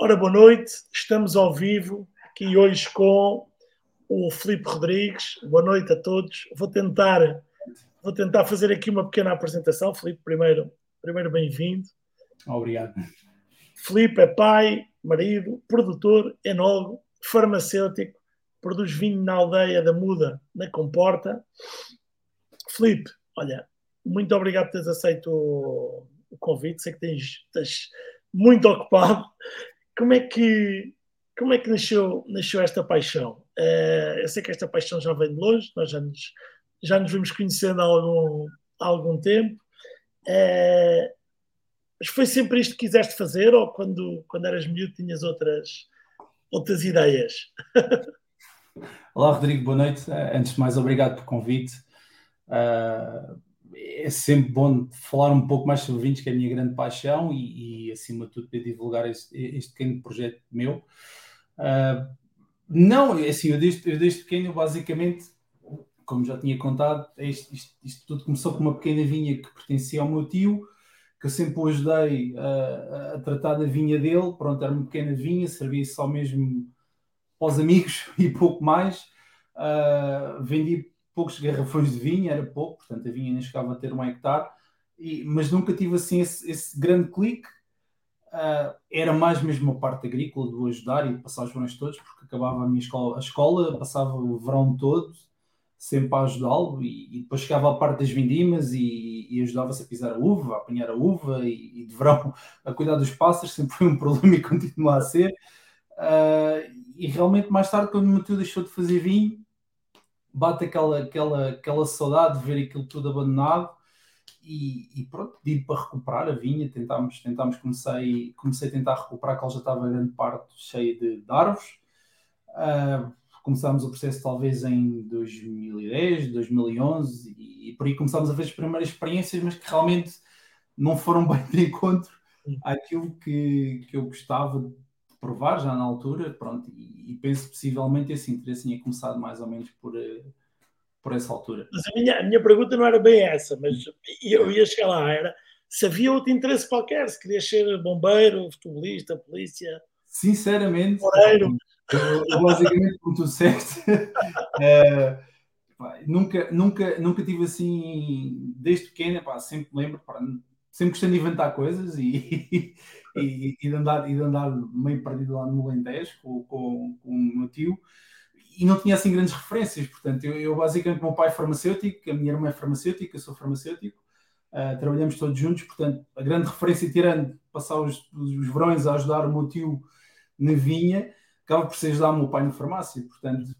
Ora, boa noite, estamos ao vivo aqui hoje com o Filipe Rodrigues. Boa noite a todos. Vou tentar, vou tentar fazer aqui uma pequena apresentação. Filipe, primeiro, primeiro bem-vindo. Obrigado. Filipe é pai, marido, produtor, enólogo, farmacêutico, produz vinho na aldeia da Muda, na Comporta. Filipe, olha, muito obrigado por teres aceito o, convite. Sei que tens, estás muito ocupado. Como é que, como é que nasceu, nasceu esta paixão? Uh, eu sei que esta paixão já vem de longe, nós já nos, já nos vimos conhecendo há algum, há algum tempo. Uh, mas foi sempre isto que quiseste fazer ou quando, quando eras miúdo tinhas outras, outras ideias? Olá, Rodrigo, boa noite. Eh, antes de mais, obrigado pelo convite. Uh, é sempre bom falar um pouco mais sobre vinhos, que é a minha grande paixão, e, e acima de tudo, para divulgar este, este pequeno projeto meu. Uh, não, é assim, eu desde, eu desde pequeno, basicamente, como já tinha contado, isto, isto, isto, tudo começou com uma pequena vinha que pertencia ao meu tio, que eu sempre o ajudei a, a tratar da vinha dele. Pronto, era uma pequena vinha, servia só mesmo para os amigos e pouco mais. Uh, vendi poucos garrafões de vinho, era pouco, portanto a vinha nem chegava a ter um hectare, e, mas nunca tive assim esse, esse grande clique. Uh, era mais mesmo a parte agrícola, de o ajudar e passar os verões todos, porque acabava a minha escola, a escola passava o verão todo sempre a ajudá-lo e, e, depois chegava à parte das vindimas e, e ajudava-se a pisar a uva, a apanhar a uva e, e, de verão a cuidar dos pássaros, sempre foi um problema e continua a ser. Uh, e realmente mais tarde, quando o tio deixou de fazer vinho, bate aquela, aquela, aquela saudade de ver aquilo tudo abandonado e, e pronto, pedi para recuperar a vinha, tentámos, tentámos comecei, comecei a tentar recuperar, que ela já estava grande parte cheia de, de árvores. Uh, começámos o processo talvez em 2010, 2011 e, e por aí começámos a ver as primeiras experiências, mas que realmente não foram bem de encontro àquilo que, que eu gostava provar já na altura, pronto, e, e penso possivelmente esse interesse tinha começado mais ou menos por, eh, por essa altura. Mas a minha, a minha pergunta não era bem essa, mas eu ia chegar lá, era se havia outro interesse qualquer, se queria ser bombeiro, futebolista, polícia. Sinceramente, eu, eu, basicamente, como tu disseste, é, pá, nunca, nunca, nunca tive assim, desde pequena, pá, sempre lembro, pá, sempre gostei de inventar coisas e, e, e, de andar, e de andar meio perdido lá no Alentejo com, com, com o meu tio e não tinha assim grandes referências, portanto eu, eu basicamente, meu pai é farmacêutico, a minha irmã é farmacêutica, eu sou farmacêutico, uh, trabalhamos todos juntos, portanto a grande referência tirando passar os, os verões a ajudar o meu tio na vinha, acaba por ser ajudar o meu pai na farmácia, portanto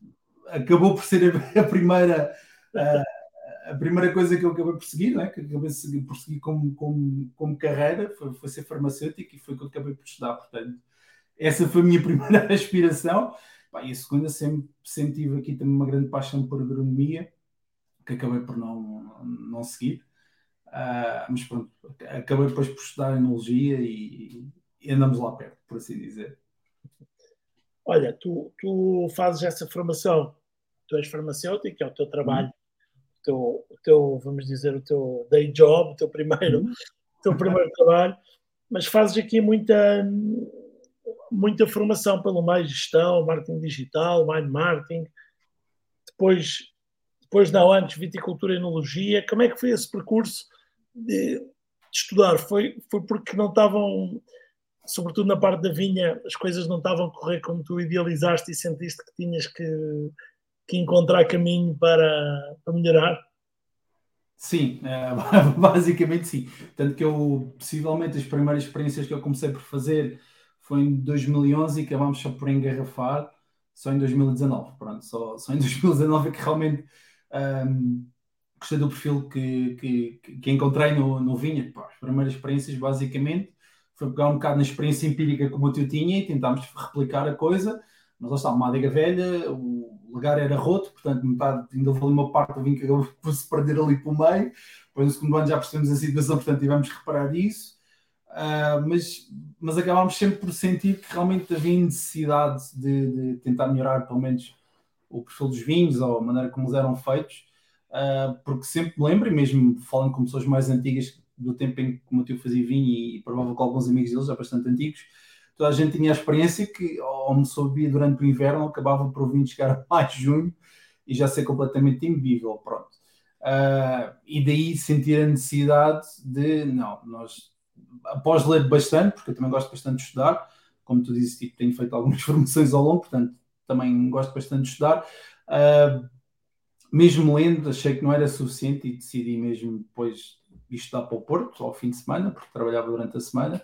acabou por ser a, a primeira uh, a primeira coisa que eu acabei por seguir, né, que acabei por seguir como, como, como carreira, foi, foi ser farmacêutico e foi o que eu acabei por estudar. Portanto, essa foi a minha primeira aspiração. Pá, e a segunda, sempre, sempre tive aqui também uma grande paixão por agronomia, que acabei por não, não seguir. Uh, mas pronto, acabei depois por estudar enologia e, e, andamos lá perto, por assim dizer. Olha, tu, tu fazes essa formação, tu és farmacêutico, é o teu trabalho teu, o teu, vamos dizer, o teu day job, o teu primeiro, uhum. teu primeiro trabalho, mas fazes aqui muita, muita formação pelo mais gestão, marketing digital, mind marketing, depois, depois não, antes viticultura e enologia, como é que foi esse percurso de, de estudar? Foi, foi porque não estavam, sobretudo na parte da vinha, as coisas não estavam a correr como tu idealizaste e sentiste que tinhas que que encontrar caminho para, para melhorar? Sim, é, basicamente sim. Tanto que eu, possivelmente, as primeiras experiências que eu comecei por fazer foi em 2011 e acabámos só por engarrafar só em 2019. Pronto, só, só em 2019 é que realmente um, gostei do perfil que, que, que encontrei no, no Vinha. As primeiras experiências, basicamente, foi pegar um bocado na experiência empírica como eu tinha e tentámos replicar a coisa mas lá está, uma adega velha, o lugar era roto, portanto, metade, ainda houve uma parte do vinho que acabou por se perder ali pelo meio. Depois, no segundo ano, já percebemos a situação, portanto, tivemos que reparar isso. Uh, mas, mas acabámos sempre por sentir que realmente havia necessidade de, de, tentar melhorar, pelo menos, o perfil dos vinhos ou a maneira como eles eram feitos, uh, porque sempre me lembro, e mesmo falando com pessoas mais antigas do tempo em que o meu tio fazia vinho, e, e provavelmente com alguns amigos deles já bastante antigos, toda a gente tinha a experiência que ou me soubia durante o inverno, acabava por vir chegar a mais junho e já ser completamente imbível, pronto. Uh, e daí sentir a necessidade de, não, nós, após ler bastante, porque eu também gosto bastante de estudar, como tu dizes, tipo, tenho feito algumas formações ao longo, portanto, também gosto bastante de estudar. Uh, mesmo lendo, achei que não era suficiente e decidi mesmo depois estudar para o Porto, ao fim de semana, porque trabalhava durante a semana,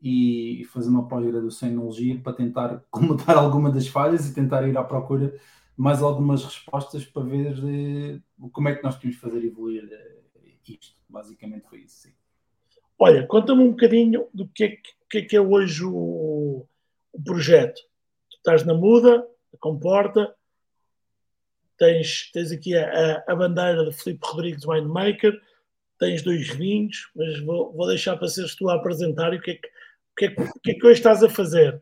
e fazer uma pós-graduação em Enologia para tentar comatar alguma das falhas e tentar ir à procura de mais algumas respostas para ver eh, como é que nós temos de fazer evoluir eh, isto. Basicamente foi isso, sim. Olha, conta-me um bocadinho do que é que, é, que é hoje o, o projeto. Tu estás na muda, comporta, tens, tens aqui a, a, bandeira de Filipe Rodrigues Winemaker, tens dois vinhos, mas vou, vou deixar para seres tu a apresentar e o que é que, o que, é que, o que, é que hoje estás a fazer.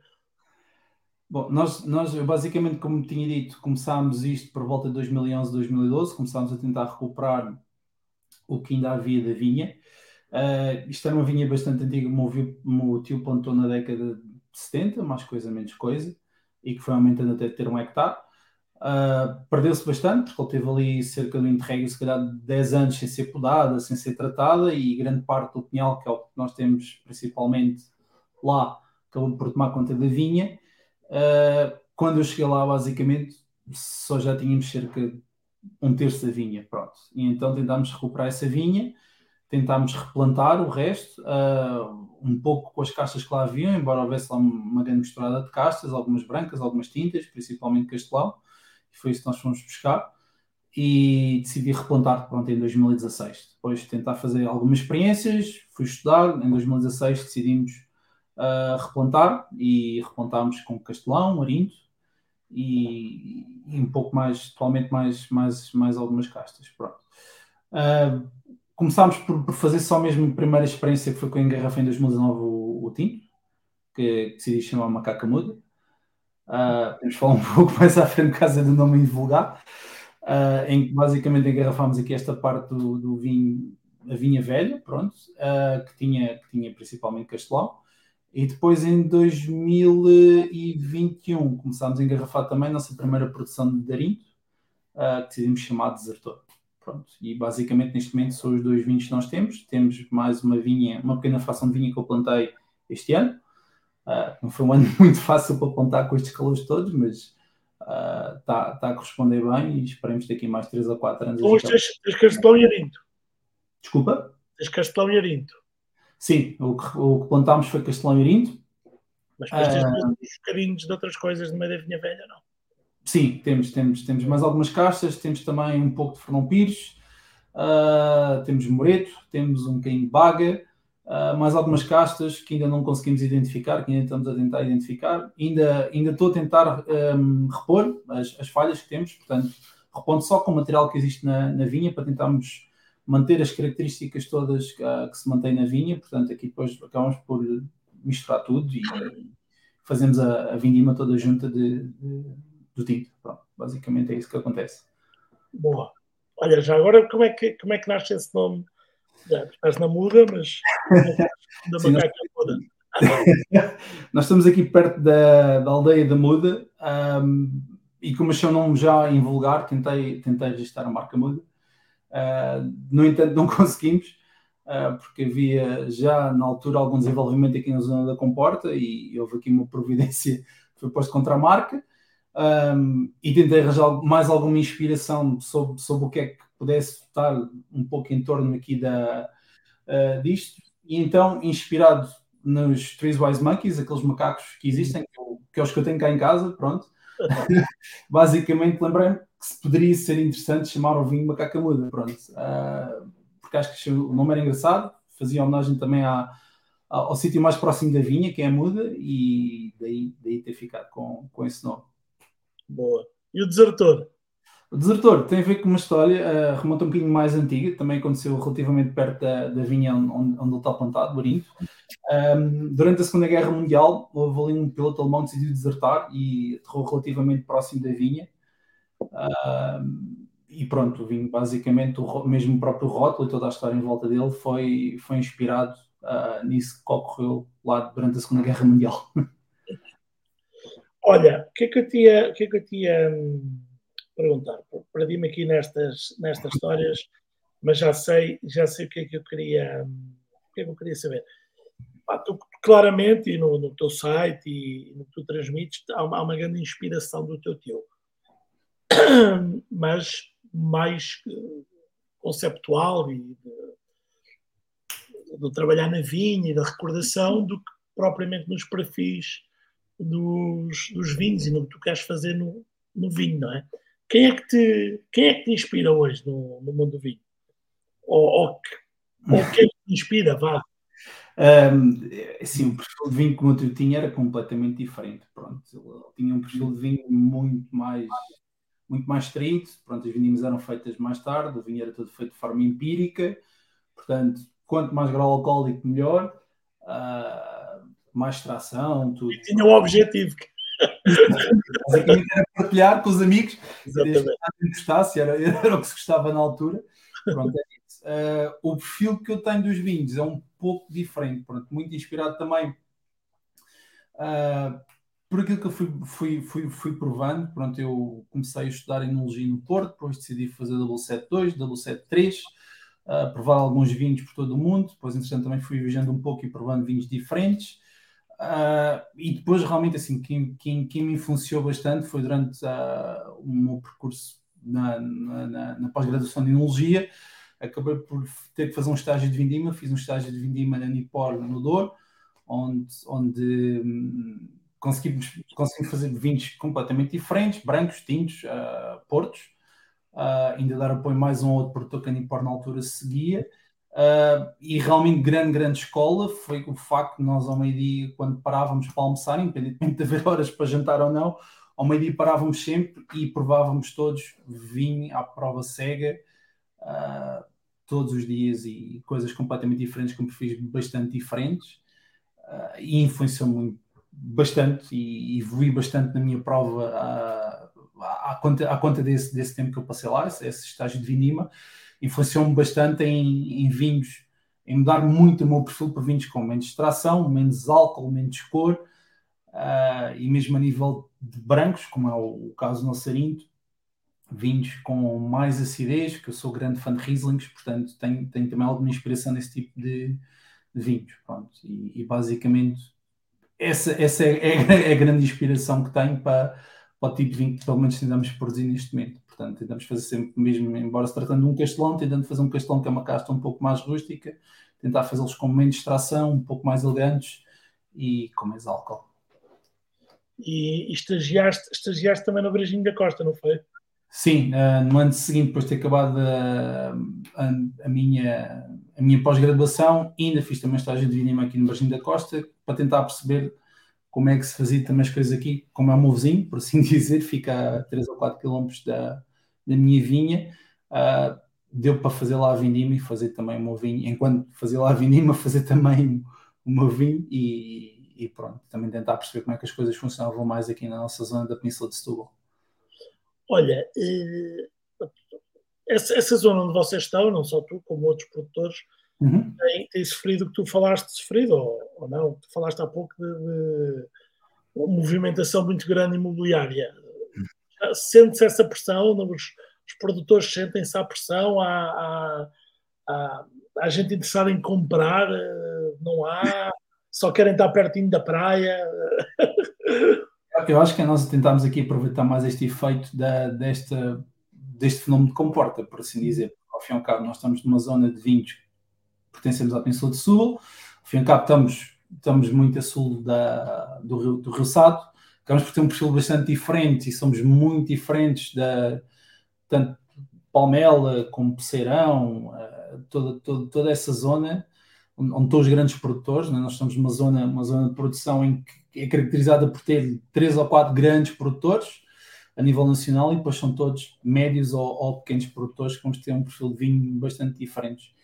Bom, nós, nós basicamente, como tinha dito, começámos isto por volta de 2011, 2012, começámos a tentar recuperar o que ainda havia da vinha. Uh, isto era uma vinha bastante antiga, o tio plantou na década de 70, mais coisa, menos coisa, e que foi aumentando até ter um hectare. Uh, Perdeu-se bastante, porque ele teve ali cerca um interregno, se calhar 10 anos sem ser podada, sem ser tratada, e grande parte do pinhal, que é o que nós temos principalmente lá, acabou por tomar conta da vinha. Uh, quando eu cheguei lá, basicamente, só já tínhamos cerca de um terço da vinha, pronto. E então tentámos recuperar essa vinha, tentámos replantar o resto, uh, um pouco com as castas que lá haviam, embora houvesse lá uma grande misturada de castas, algumas brancas, algumas tintas, principalmente castelão foi isso que nós fomos buscar e decidi replantar pronto, em 2016. Depois de tentar fazer algumas experiências, fui estudar, em 2016 decidimos uh, replantar e replantámos com Castelão, Arinto e, e, um pouco mais, atualmente mais, mais, mais algumas castas. Pronto. Uh, começámos por, por, fazer só mesmo a primeira experiência que foi com a engarrafa em 2019 o, o tinto, que decidi chamar Macaca Muda. Uh, podemos falar um pouco mais à frente, causa do nome invulgar, uh, em que basicamente engarrafámos aqui esta parte do, do vinho, a vinha velha, pronto, uh, que, tinha, que tinha principalmente castelão. E depois em 2021 começámos a engarrafar também a nossa primeira produção de Darinto, uh, que decidimos chamar Desertor. Pronto. E basicamente neste momento são os dois vinhos que nós temos. Temos mais uma vinha, uma pequena fração de vinha que eu plantei este ano, Uh, não foi um ano muito fácil para apontar com estes calores todos, mas está uh, tá a corresponder bem e esperemos daqui mais 3 ou 4 anos. Hoje tens, tens Castelão e Arinto. Desculpa? Tens Castelão e Arinto. Sim, o que, o que plantámos foi Castelão e Arinto. Mas depois tens uh, uns bocadinhos de outras coisas de meio da vinha velha, não? Sim, temos, temos, temos mais algumas castas, temos também um pouco de Fernão Pires, uh, temos Moreto, temos um bocadinho de Baga, Uh, mais algumas castas que ainda não conseguimos identificar, que ainda estamos a tentar identificar. Ainda, ainda estou a tentar um, repor as, as, falhas que temos, portanto, repondo só com o material que existe na, na vinha para tentarmos manter as características todas que, que, se mantém na vinha. Portanto, aqui depois acabamos por misturar tudo e fazemos a, a vindima toda junta de, de, do tinto. Pronto, basicamente é isso que acontece. Boa. Olha, já agora como é que, como é que nasce esse nome? estás na muda, mas da Sim, macaca nós... muda. nós estamos aqui perto da, da aldeia da Muda um, e como achei o nome já em vulgar, tentei, tentei registrar a marca Muda. Uh, no entanto, não conseguimos, uh, porque havia já na altura algum desenvolvimento aqui na zona da Comporta e houve aqui uma providência que foi posto contra a marca. Um, e tentei arranjar mais alguma inspiração sobre, sobre o que é que pudesse estar um pouco em torno aqui da, uh, disto. E então, inspirado nos Three Wise Monkeys, aqueles macacos que existem, que, eu, que é os que eu tenho cá em casa, pronto. Basicamente, lembrei-me que se poderia ser interessante chamar o vinho macaca muda, pronto. Uh, porque acho que o nome era engraçado, fazia homenagem também à, ao, ao sítio mais próximo da vinha, que é a muda, e daí, daí ter ficado com, com esse nome. Boa. E o desertor? O Desertor tem a ver com uma história, uh, remonta um bocadinho mais antiga, também aconteceu relativamente perto da, da vinha onde, onde ele está plantado, Barinto. Um, durante a Segunda Guerra Mundial, houve ali um piloto alemão que decidiu desertar e aterrou relativamente próximo da vinha. e pronto, o vinho, basicamente, o mesmo próprio rótulo e toda a história em volta dele foi, foi inspirado uh, nisso que ocorreu lá durante a Segunda Guerra Mundial. Olha, o que é que eu tinha, o que é que eu tinha hum, perguntar? Perdi-me aqui nestas, nestas histórias, mas já sei, já sei o que é que eu queria, hum, o que é que eu queria saber. Ah, tu, claramente, e no, no, teu site e no que tu transmites, há uma, há uma grande inspiração do teu tio. Mas mais conceptual e de, do trabalhar na vinha e da recordação do que propriamente nos perfis dos, dos vinhos e no que tu queres fazer no, no vinho, não é? Quem é que te, quem é que te inspira hoje no, no mundo do vinho? Ou, ou, ou quem te inspira, vá? Um, assim, o perfil de vinho como eu tinha era completamente diferente. Pronto, eu tinha um perfil de vinho muito mais muito mais estrito. Pronto, as vinhas eram feitas mais tarde, o vinho era todo feito de forma empírica. Portanto, quanto mais grau alcoólico, melhor. Uh, mais extração, tudo. E tinha um objetivo. Basicamente era partilhar com os amigos. Exatamente. Era, era o que se gostava na altura. Pronto, é isso. Uh, o perfil que eu tenho dos vinhos é um pouco diferente. Pronto, muito inspirado também uh, por aquilo que eu fui, fui, fui, fui provando. Pronto, eu comecei a estudar enologia no Porto, depois decidi fazer W72, W73 uh, provar alguns vinhos por todo o mundo. Depois, entretanto, também fui viajando um pouco e provando vinhos diferentes. Uh, e depois, realmente, assim, quem, quem, quem me influenciou bastante foi durante uh, o meu percurso na, na, na, na pós-graduação de Enologia. Acabei por ter que fazer um estágio de vindima. Fiz um estágio de vindima na Nipor, no Douro, onde, onde conseguimos, conseguimos fazer vinhos completamente diferentes, brancos, tintos, uh, portos ainda dar apoio mais um outro produtor que a Nipor na altura seguia. Uh, e realmente grande, grande escola foi o facto de nós ao meio-dia, quando parávamos para almoçar, independentemente de haver horas para jantar ou não, ao meio-dia parávamos sempre e provávamos todos vinho à prova cega uh, todos os dias e coisas completamente diferentes, com perfis bastante diferentes. Uh, e influenciou muito bastante e evolui bastante na minha prova à conta, à conta desse, desse tempo que eu passei lá, esse, esse estágio de vindima, influenciou-me bastante em, em, vinhos, em mudar muito o meu perfil para vinhos com menos extração, menos álcool, menos cor, uh, e mesmo a nível de brancos, como é o, o caso do Nassarinto, vinhos com mais acidez, que eu sou grande fã de Rieslings, portanto tenho, tenho também alguma inspiração nesse tipo de, de vinhos. Pronto. E, e, basicamente essa, essa é, é, é, a grande inspiração que tenho para para o tipo de vinho que pelo menos tentamos produzir neste momento. Portanto, tentamos fazer sempre mesmo, embora se tratando de um castelão, tentando fazer um castelão que é uma casta um pouco mais rústica, tentar fazê-los com menos extração, um pouco mais elegantes e com mais álcool. E, e estagiaste, estagiaste também no Brejinho da Costa, não foi? Sim, uh, no ano seguinte, depois de ter acabado a, a, a minha, a minha pós-graduação, ainda fiz também estágio de vinho aqui no Brejinho da Costa, para tentar perceber como é que se fazia também as coisas aqui, como é o meu vizinho, por assim dizer, fica a 3 ou 4 quilómetros da, da minha vinha, uh, deu para fazer lá a vindima e fazer também o meu vinho, enquanto fazia lá a vindima, fazer também o meu vinho e, e, pronto, também tentar perceber como é que as coisas funcionavam mais aqui na nossa zona da Península de Setúbal. Olha, eh, essa zona onde vocês estão, não só tu, como outros produtores, uhum. tem, tem sofrido o que tu falaste, sofrido ou, ou não? Tu falaste há pouco de, de uma movimentação muito grande imobiliária. Sente-se essa pressão, os, os produtores sentem-se a pressão, há, há, há, há, gente interessada em comprar, eh, não há, só querem estar pertinho da praia. Eu acho que nós tentamos aqui aproveitar mais este efeito da, desta, deste fenómeno de comporta, por assim dizer. Ao fim e ao cabo, nós estamos numa zona de vinhos pertencemos à Península do Sul, ao fim e ao cabo estamos, estamos muito a sul da, do, Rio, do Rio Sado, acabamos por ter um perfil bastante diferente e somos muito diferentes da tanto Palmela como Peceirão, eh, toda, toda, toda essa zona onde, estão os grandes produtores, né? nós estamos numa zona, uma zona de produção em que é caracterizada por ter três ou quatro grandes produtores a nível nacional e depois são todos médios ou, ou pequenos produtores que vamos ter um perfil de vinho bastante diferentes.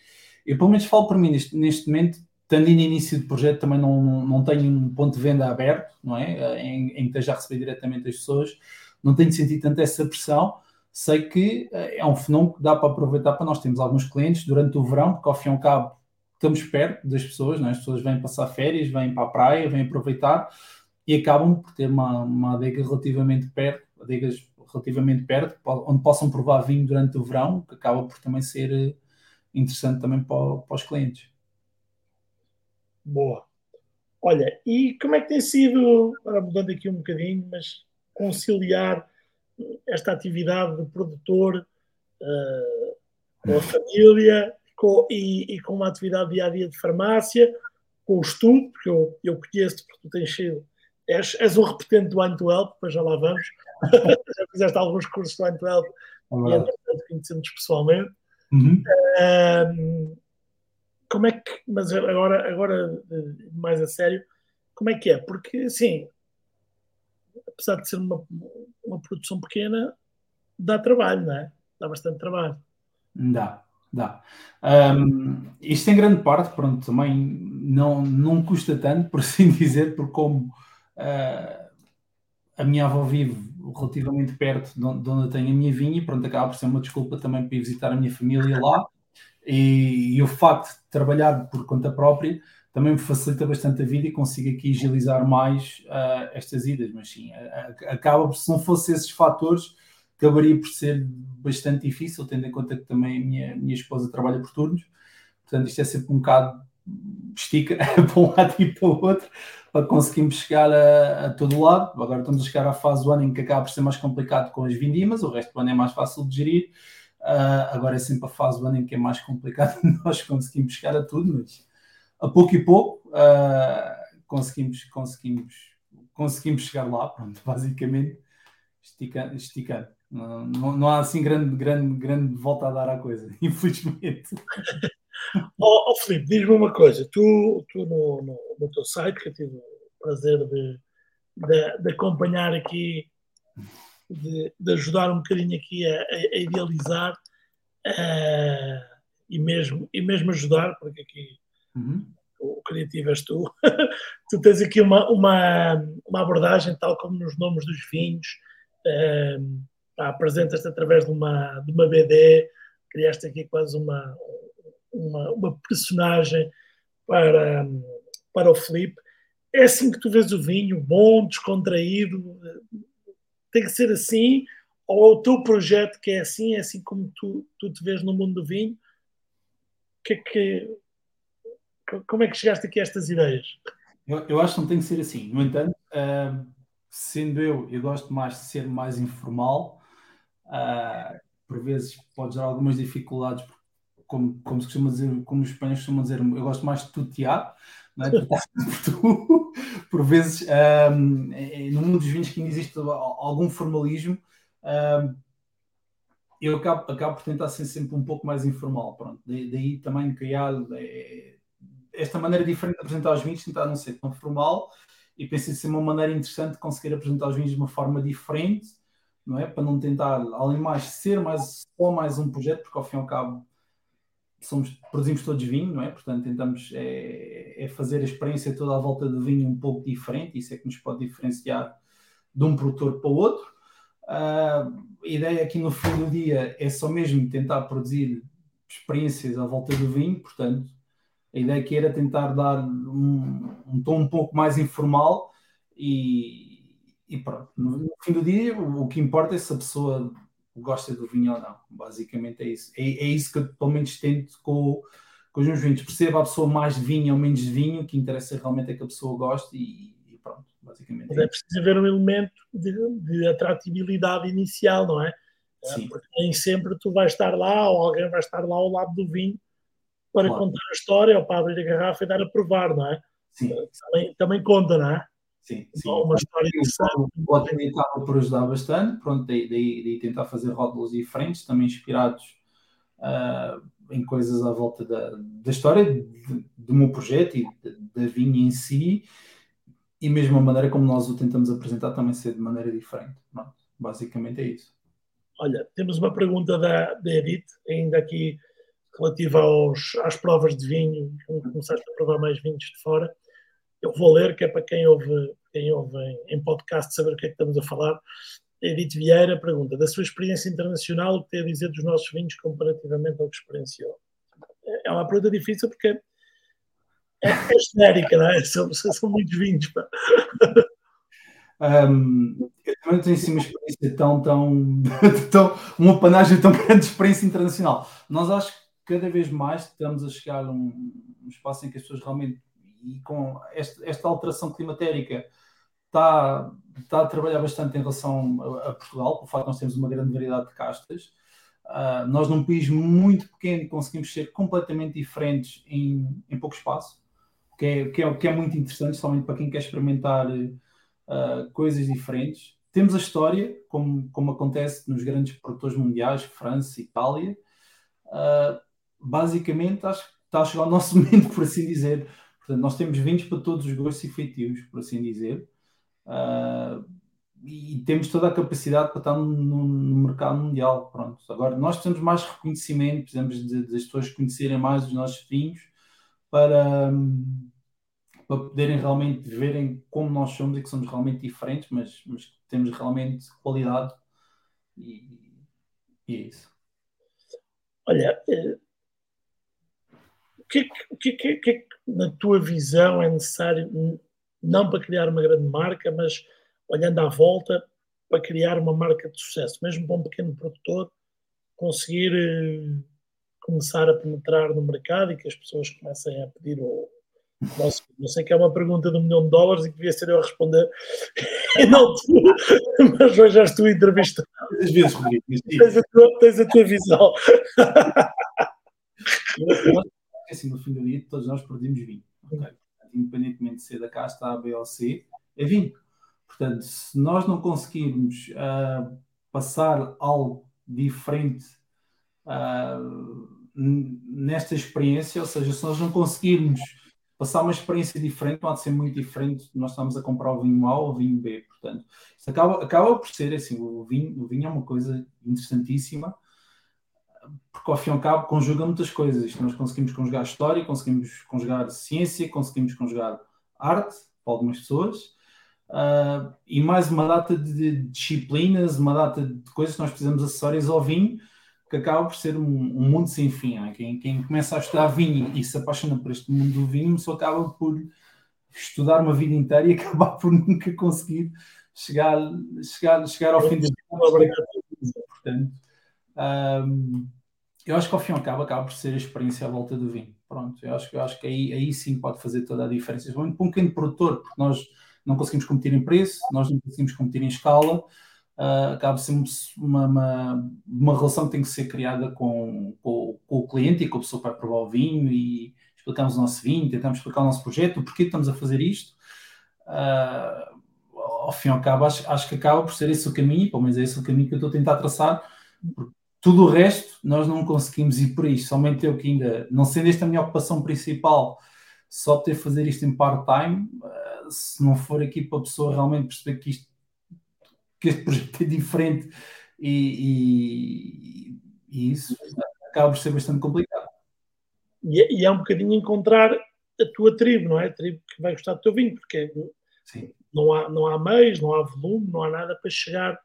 Eu, pelo menos, falo para mim neste, neste momento, estando ainda início de projeto, também não, não, tenho um ponto de venda aberto, não é? Em, em que esteja a receber diretamente as pessoas, não tenho sentido tanto essa pressão. Sei que eh, é um fenómeno que dá para aproveitar para nós. Temos alguns clientes durante o verão, porque ao fim e ao cabo estamos perto das pessoas, não é? as pessoas vêm passar férias, vêm para a praia, vêm aproveitar. e acabam por ter uma, uma adega relativamente perto, adegas relativamente perto, onde possam provar vinho durante o verão, que acaba por também ser eh, interessante também para, para os clientes. Boa. Olha, e como é que tem sido, agora mudando aqui um bocadinho, mas conciliar esta atividade de produtor uh, com a família com, e, e, com uma atividade dia a dia de farmácia, com o estudo, porque eu, eu conheço-te porque tu tens sido, és, és um repetente do Wine to Help, depois já lá vamos. já fizeste alguns cursos do Wine to Help e é conhecemos pessoalmente. Uhum. Uh, como é que, mas agora, agora mais a sério, como é que é? Porque, assim, apesar de ser uma, uma produção pequena, dá trabalho, não é? Dá bastante trabalho. Dá, dá. Um, isto em grande parte, pronto, também não, não custa tanto, por assim dizer, porque como uh, a minha avó vive relativamente perto de onde, eu tenho a minha vinha, e pronto, acaba por ser uma desculpa também para ir visitar a minha família lá. E, e, o facto de trabalhar por conta própria também me facilita bastante a vida e consigo aqui agilizar mais uh, estas idas. Mas sim, acaba por, se não fosse esses fatores, acabaria por ser bastante difícil, tendo em conta que também a minha, minha esposa trabalha por turnos. Portanto, isto é sempre um bocado estica para um lado e para o outro para conseguirmos chegar a, a, todo lado. Agora estamos a chegar à fase do ano em que acaba por ser mais complicado com as vindimas, o resto do ano é mais fácil de gerir. Uh, agora é sempre a fase do ano em que é mais complicado nós conseguimos chegar a tudo, mas a pouco e pouco uh, conseguimos, conseguimos, conseguimos chegar lá, pronto, basicamente esticando. esticando. Não, não, não, há assim grande, grande, grande volta a dar à coisa, infelizmente. Oh, oh Filipe, diz-me uma coisa, tu, tu no, no, no, teu site, que eu tive o prazer de, de, de acompanhar aqui, de, de, ajudar um bocadinho aqui a, a idealizar uh, e, mesmo, e mesmo ajudar, porque aqui uhum. o criativo és tu, tu tens aqui uma, uma, uma abordagem, tal como nos nomes dos vinhos, uh, apresentas-te através de uma, de uma BD, criaste aqui quase uma, uma, uma personagem para, para o Felipe. É assim que tu vês o vinho, bom, descontraído, tem que ser assim, ou é o teu projeto que é assim, é assim como tu, tu te vês no mundo do vinho? Que é que, como é que chegaste aqui a estas ideias? Eu, eu acho que não tem que ser assim. No entanto, uh, sendo eu, eu gosto mais de ser mais informal. Uh, por vezes pode gerar algumas dificuldades, como, como se costuma dizer, como os espanhóis costumam dizer, eu gosto mais de tutear, não é? por vezes, um, no mundo dos vinhos que ainda existe algum formalismo, um, eu acabo, acabo por tentar ser sempre um pouco mais informal, pronto. Daí, também criar é, esta maneira diferente de apresentar os vinhos, tentar não ser tão formal e pensei ser uma maneira interessante de conseguir apresentar os vinhos de uma forma diferente, não é? Para não tentar, além mais, ser mais, só mais um projeto, porque ao fim e ao cabo somos, produzimos todos vinho, não é? Portanto, tentamos é, é, fazer a experiência toda à volta do vinho um pouco diferente, isso é que nos pode diferenciar de um produtor para o outro. Uh, a ideia aqui no fim do dia é só mesmo tentar produzir experiências à volta do vinho, portanto, a ideia aqui era tentar dar um, um tom um pouco mais informal e, e pronto. No, no fim do dia, o, o que importa é se a pessoa gosta do vinho ou não. Basicamente é isso. É, é isso que eu pelo menos tento com, com os meus vinhos. Perceba a pessoa mais de vinho ou menos de vinho, o que interessa realmente é que a pessoa goste e, e pronto, basicamente. Mas é, é preciso haver um elemento de, de atratividade inicial, não é? é? Sim. Porque nem sempre tu vais estar lá ou alguém vai estar lá ao lado do vinho para claro. contar a história ou para abrir a garrafa e dar a provar, não é? Sim. Também, também conta, não é? Sim, sim. Uma história interessante. O ateliê acaba por ajudar bastante, pronto, daí, daí, daí, tentar fazer rótulos diferentes, também inspirados uh, em coisas à volta da, da história de, do meu projeto e da vinha em si, e mesmo a maneira como nós o tentamos apresentar também ser de maneira diferente. Pronto, basicamente é isso. Olha, temos uma pergunta da, da Edith, ainda aqui relativa aos, às provas de vinho, começaste a provar mais vinhos de fora eu vou ler, que é para quem ouve, quem ouve em, em podcast saber o que é que estamos a falar. Edith Vieira pergunta: da sua experiência internacional, o que tem a dizer dos nossos vinhos comparativamente ao que experienciou? É uma pergunta difícil porque é, é genérica, não é? São, são muitos vinhos. Pá. Um, eu também tenho assim, uma experiência tão, tão, tão, uma panagem tão grande de experiência internacional. Nós acho que cada vez mais estamos a chegar a um espaço em que as pessoas realmente, e com esta, esta alteração climatérica, está, está a trabalhar bastante em relação a, a Portugal, por facto nós temos uma grande variedade de castas. Uh, nós, num país muito pequeno, conseguimos ser completamente diferentes em, em pouco espaço, o que é, que, é, que é muito interessante, somente para quem quer experimentar uh, coisas diferentes. Temos a história, como, como acontece nos grandes produtores mundiais, França, Itália. Uh, basicamente, acho que está a chegar o nosso momento, por assim dizer. Portanto, nós temos vinhos para todos os gostos e feitios, por assim dizer. Uh, e temos toda a capacidade para estar no, no, mercado mundial. Pronto. Agora, nós precisamos mais reconhecimento, precisamos de, de, as pessoas conhecerem mais os nossos vinhos para, para poderem realmente verem como nós somos e que somos realmente diferentes, mas, mas temos realmente qualidade e, e é isso. Olha, eh, que, é que, que, que, é na tua visão é necessário, não para criar uma grande marca, mas olhando à volta para criar uma marca de sucesso, mesmo para um pequeno produtor conseguir eh, começar a penetrar no mercado e que as pessoas comecem a pedir o nosso. Eu sei que é uma pergunta de um milhão de dólares e que devia ser eu a responder e não tu, mas hoje és tu entrevistado. Às vezes, Rodrigo, tens, a tua, tens a tua visão. Assim, no fim do dia, todos nós perdemos vinho. Okay? Independentemente de ser da casta A, B ou C, é vinho. Portanto, se nós não conseguirmos uh, passar algo diferente uh, nesta experiência, ou seja, se nós não conseguirmos passar uma experiência diferente, pode ser muito diferente, nós estamos a comprar o vinho A ou o vinho B, portanto, isso acaba, acaba por ser assim, o vinho, o vinho é uma coisa interessantíssima, porque ao fim e ao cabo conjuga muitas coisas, nós conseguimos conjugar história, conseguimos conjugar ciência, conseguimos conjugar arte, para algumas pessoas, uh, e mais uma data de disciplinas, uma data de coisas que nós precisamos acessórias ao vinho, que acaba por ser um, um mundo sem fim. É? Quem, quem, começa a estudar vinho e se apaixona por este mundo do vinho, só acaba por estudar uma vida inteira e acabar por nunca conseguir chegar, chegar, chegar ao fim da vida. Portanto, um, eu acho que ao fim e ao cabo acaba por ser a experiência à volta do vinho. Pronto, eu acho, eu acho que aí, aí sim pode fazer toda a diferença. Para um pequeno produtor, porque nós não conseguimos competir em preço, nós não conseguimos competir em escala, uh, acaba sempre uma, uma, uma, relação que tem que ser criada com, com, com, o cliente e com a pessoa que vai provar o vinho e explicamos o nosso vinho, tentamos explicar o nosso projeto, o porquê estamos a fazer isto. Uh, ao fim e ao cabo, acho, acho que acaba por ser esse o caminho, pelo menos é esse o caminho que eu estou a tentar traçar, tudo o resto nós não conseguimos ir por isto, somente eu que ainda, não sendo esta a minha ocupação principal, só ter fazer isto em part-time, se não for aqui para a pessoa realmente perceber que, isto, que este projeto é diferente e, e, e isso acaba por ser bastante complicado. E é, e é, um bocadinho encontrar a tua tribo, não é? A tribo que vai gostar do teu vinho, porque Sim. não há, não há meios, não há volume, não há nada para chegar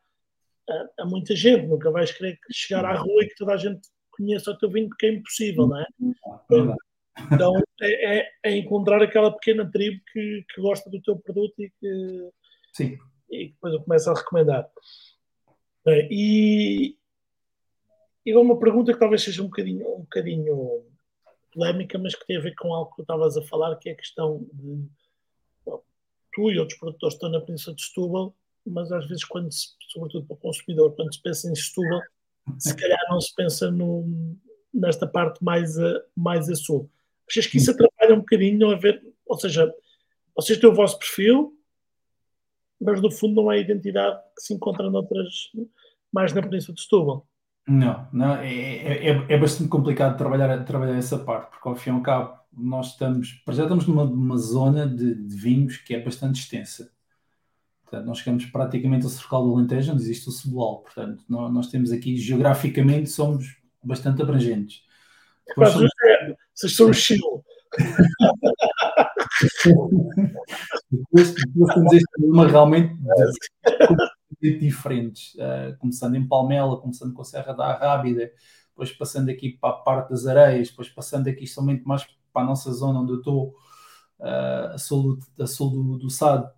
a, a muita gente. Nunca vais querer chegar à rua e que toda a gente conheça o teu vinho, porque é impossível, não é? Não, então é, é, é, encontrar aquela pequena tribo que, que gosta do teu produto e que, Sim. e depois eu começo a recomendar. E, e uma pergunta que talvez seja um bocadinho, um bocadinho polémica, mas que tem a ver com algo que tu estavas a falar, que é a questão de bom, tu e outros produtores estão na Península de Setúbal, mas às vezes, quando se, sobretudo para o consumidor, quando se pensa em Setúbal, se calhar não se pensa no, nesta parte mais a, mais a sul. Achas que isso atrapalha um bocadinho a ver, ou seja, vocês têm o vosso perfil, mas no fundo não é a identidade que se encontra noutras, mais na Península de Setúbal. Não, não é, é, é, é, bastante complicado trabalhar, trabalhar essa parte, porque ao fim e ao cabo nós estamos, já estamos numa, numa zona de, de, vinhos que é bastante extensa. Portanto, nós chegamos praticamente ao Cercal do Alentejo, onde existe o Cebolal. Portanto, nós, nós, temos aqui, geograficamente, somos bastante abrangentes. Depois, somos... Vocês são o Chile. depois, depois temos este problema realmente diferentes, uh, começando em Palmela, começando com a Serra da Arrábida, depois passando aqui para a parte das areias, depois passando aqui somente mais para a nossa zona onde eu estou, uh, a sul, do, a sul do, do Sado,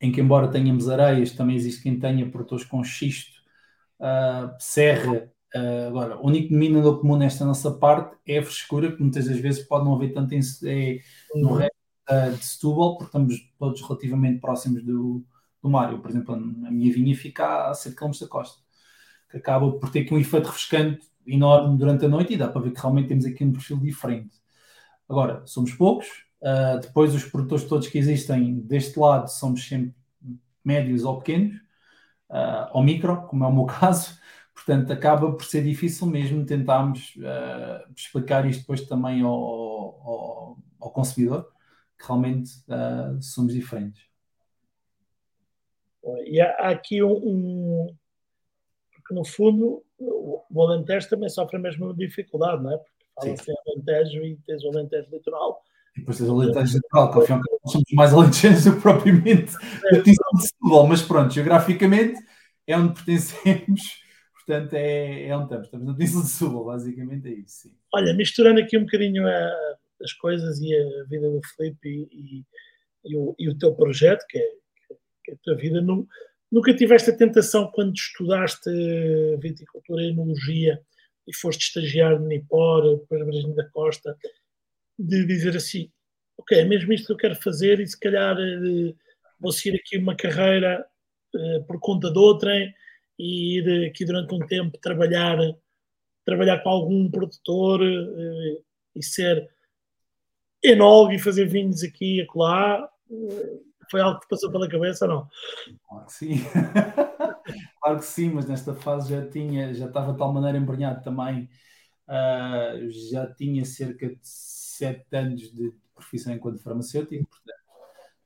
em que embora tenhamos areias, também existe quem tenha produtores com xisto, uh, serra. Uh, agora, o único denominador comum nesta nossa parte é a frescura, que muitas das vezes pode não haver tanto em, é, no uhum. resto uh, de Setúbal, porque estamos todos relativamente próximos do, do mar. Eu, por exemplo, a minha vinha fica a 7 km da costa, que acaba por ter aqui um efeito refrescante enorme durante a noite e dá para ver que realmente temos aqui um perfil diferente. Agora, somos poucos, uh, depois os produtores todos que existem deste lado somos sempre médios ou pequenos, uh, ou micro, como é o meu caso, portanto acaba por ser difícil mesmo tentarmos uh, explicar isto depois também ao, ao, ao consumidor, que realmente uh, somos diferentes. E há aqui um, um, porque no fundo o Alentejo também sofre a mesma dificuldade, não é? Porque fala-se em Alentejo e tens o Alentejo litoral. E depois tens o Alentejo litoral, que afinal somos mais alentejanos do que propriamente é, de Setúbal, mas pronto, geograficamente é onde pertencemos, portanto é, é onde estamos, estamos na Península de Setúbal, basicamente é isso. Sim. Olha, misturando aqui um bocadinho a, as coisas e a vida do Felipe e, e, e, o, e o, teu projeto, que é, que é a tua vida, não, nunca tiveste a tentação quando estudaste viticultura e enologia e foste estagiar no Nipor, depois Brasília da Costa, de dizer assim, ok, é mesmo isto que eu quero fazer e se calhar eh, vou seguir aqui uma carreira uh, por conta de outrem e ir aqui durante um tempo trabalhar trabalhar com algum produtor uh, e ser enólogo e fazer vinhos aqui e acolá. Foi algo que passou pela cabeça ou não? Claro que sim. claro que sim, mas nesta fase já tinha, já estava de tal maneira embrenhado também, uh, já tinha cerca de sete anos de profissão enquanto farmacêutico, portanto,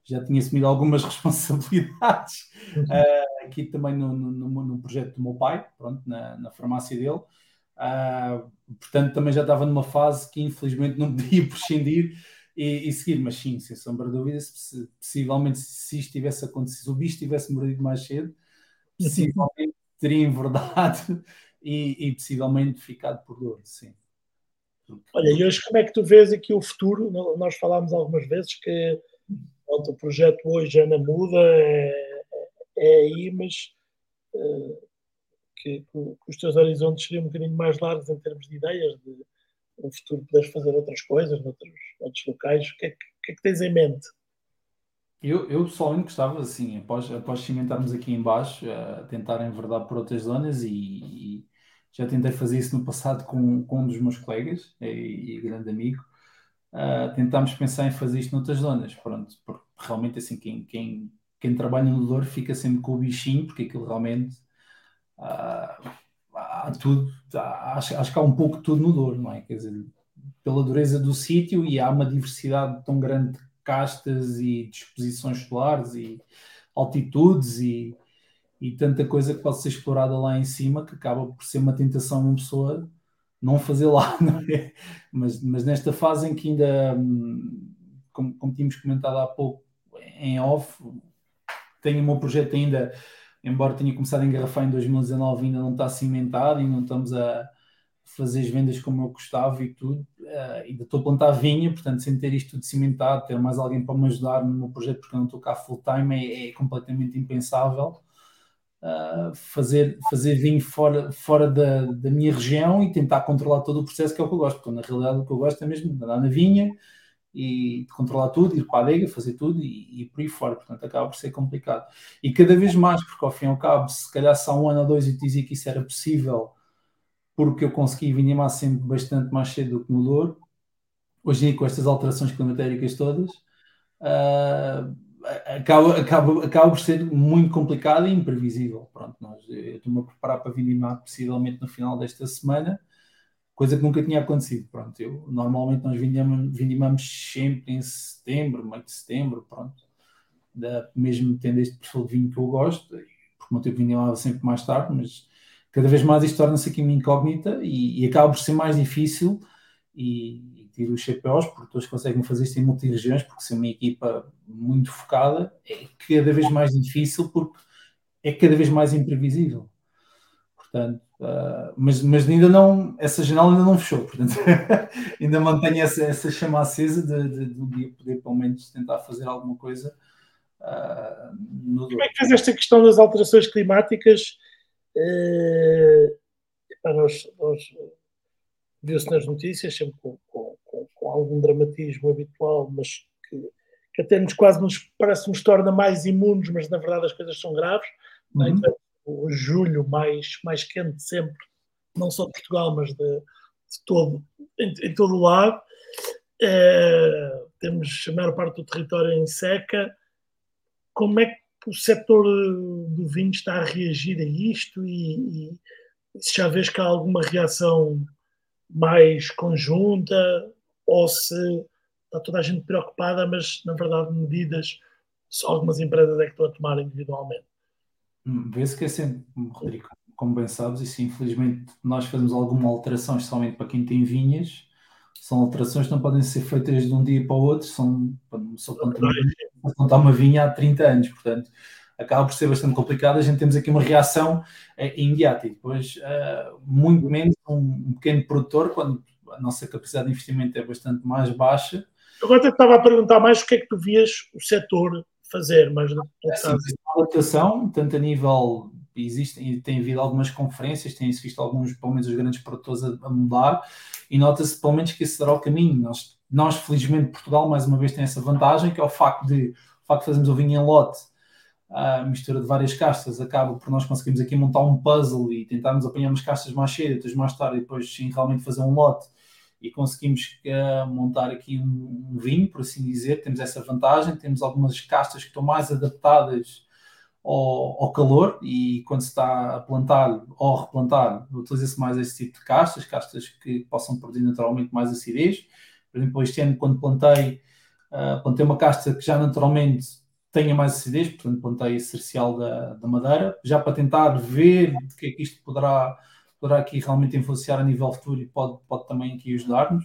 já tinha assumido algumas responsabilidades uh, aqui também no, no, no, projeto do meu pai, pronto, na, na farmácia dele. Uh, portanto, também já estava numa fase que infelizmente não podia prescindir e, e, seguir, mas sim, sem sombra de dúvida, se, possivelmente se isto tivesse acontecido, se o bicho tivesse mordido mais cedo, possivelmente teria enverdado e, e possivelmente ficado por dor, sim. Olha, e hoje como é que tu vês aqui o futuro? Nós falámos algumas vezes que pronto, o projeto hoje na muda, é, é aí, mas uh, que, que, os teus horizontes seriam um bocadinho mais largos em termos de ideias, de no futuro poderes fazer outras coisas, noutros, outros locais. O que, é que, o que, é que tens em mente? Eu, eu pessoalmente gostava, assim, após, após cimentarmos aqui embaixo, a tentar enverdar por outras zonas e, já tentei fazer isso no passado com, com um dos meus colegas e, e grande amigo. Uh, tentámos pensar em fazer isto noutras zonas, pronto, porque realmente assim, quem, quem, quem trabalha no Douro fica sempre com o bichinho, porque aquilo realmente uh, há tudo, há, acho, acho que há um pouco de tudo no Douro, não é? Quer dizer, pela dureza do sítio e há uma diversidade tão grande de castas e disposições solares e altitudes e, e tanta coisa que pode ser explorada lá em cima que acaba por ser uma tentação uma pessoa não fazer lá, não é? Mas, mas nesta fase em que ainda, hum, como, como tínhamos comentado há pouco, em off, tenho o meu projeto ainda embora tenha começado a engarrafar em 2019, ainda não está cimentado e não estamos a fazer as vendas como eu gostava e tudo. Uh, ainda estou a plantar vinha, portanto, sem ter isto tudo cimentado, ter mais alguém para me ajudar no meu projeto, porque eu não estou cá full time, é, é completamente impensável. Uh, fazer, fazer vinho fora, fora da, da minha região e tentar controlar todo o processo, que é o que eu gosto, porque na realidade o que eu gosto é mesmo de andar na vinha, e controlar tudo, ir para a adega, fazer tudo e, e por aí fora. Portanto, acaba por ser complicado. E cada vez mais, porque ao fim e ao cabo, se calhar só um ano ou dois eu dizia que isso era possível, porque eu consegui vinimar sempre bastante mais cedo do que no Douro. Hoje em dia, com estas alterações climatéricas todas, uh, acaba, acaba, acaba por ser muito complicado e imprevisível. Pronto, nós, eu estou-me a preparar para vinimar possivelmente no final desta semana coisa que nunca tinha acontecido. Pronto, eu, normalmente nós vindimamos sempre em setembro, meio de setembro, pronto. Da, mesmo tendo este perfil de vinho que eu gosto, porque o meu vindimava sempre mais tarde, mas cada vez mais isto torna-se aqui uma incógnita e, e, acaba por ser mais difícil e, e tiro os chapéus, porque todos conseguem fazer isto em multi-regiões, porque ser uma equipa muito focada é cada vez mais difícil porque é cada vez mais imprevisível. Portanto, uh, mas, mas ainda não, essa janela ainda não fechou, portanto, ainda mantenho essa, essa chama acesa de, de, de um dia poder pelo menos tentar fazer alguma coisa Uh, no... Como é que faz esta questão das alterações climáticas? Uh, nós, nós viu-se nas notícias, sempre com, com, com, com, algum dramatismo habitual, mas que, que até nos quase nos parece nos torna mais imunes, mas na verdade as coisas são graves. Uhum. Então, o julho mais, mais quente sempre, não só de Portugal, mas de, de todo, em, em, todo o lado. É, temos a maior parte do território em seca. Como é que o setor do vinho está a reagir a isto e, e se já vês que há alguma reação mais conjunta ou se está toda a gente preocupada, mas na verdade medidas só algumas empresas é que estão a tomar individualmente. Hum, vê-se que é sempre, Rodrigo, como bem sabes, e se infelizmente nós fazemos alguma alteração, especialmente para quem tem vinhas, são alterações que não podem ser feitas de um dia para o outro, são só plantar uma vinha há 30 anos, portanto acaba por ser bastante complicado. A gente temos aqui uma reação é, imediata e depois, uh, muito menos um, pequeno produtor, quando a nossa capacidade de investimento é bastante mais baixa. Agora estava a perguntar mais o que é que tu vias o setor fazer, mas não é, sim, adaptação, tanto a nível existem tem havido algumas conferências, tem-se visto alguns, pelo menos os grandes produtores a, a mudar, e nota-se pelo menos que esse será o caminho. Nós, nós, felizmente, Portugal, mais uma vez, tem essa vantagem, que é o facto de, o facto de fazermos o vinho em lote, a mistura de várias castas, acaba por nós conseguirmos aqui montar um puzzle e tentarmos apanhar umas castas mais cheias, depois mais tarde, e depois sim, realmente fazer um lote e conseguimos uh, montar aqui um, um, vinho, por assim dizer. Temos essa vantagem, temos algumas castas que estão mais adaptadas ao, ao calor e quando se está a plantar ou a replantar, utiliza-se mais esse tipo de castas, castas que possam produzir naturalmente mais acidez. Por exemplo, este ano, quando plantei, uh, plantei uma casta que já naturalmente tenha mais acidez, portanto, plantei cercial da, da madeira, já para tentar ver o que é que isto poderá poderá aqui realmente influenciar a nível futuro e pode, pode também aqui ajudar-nos.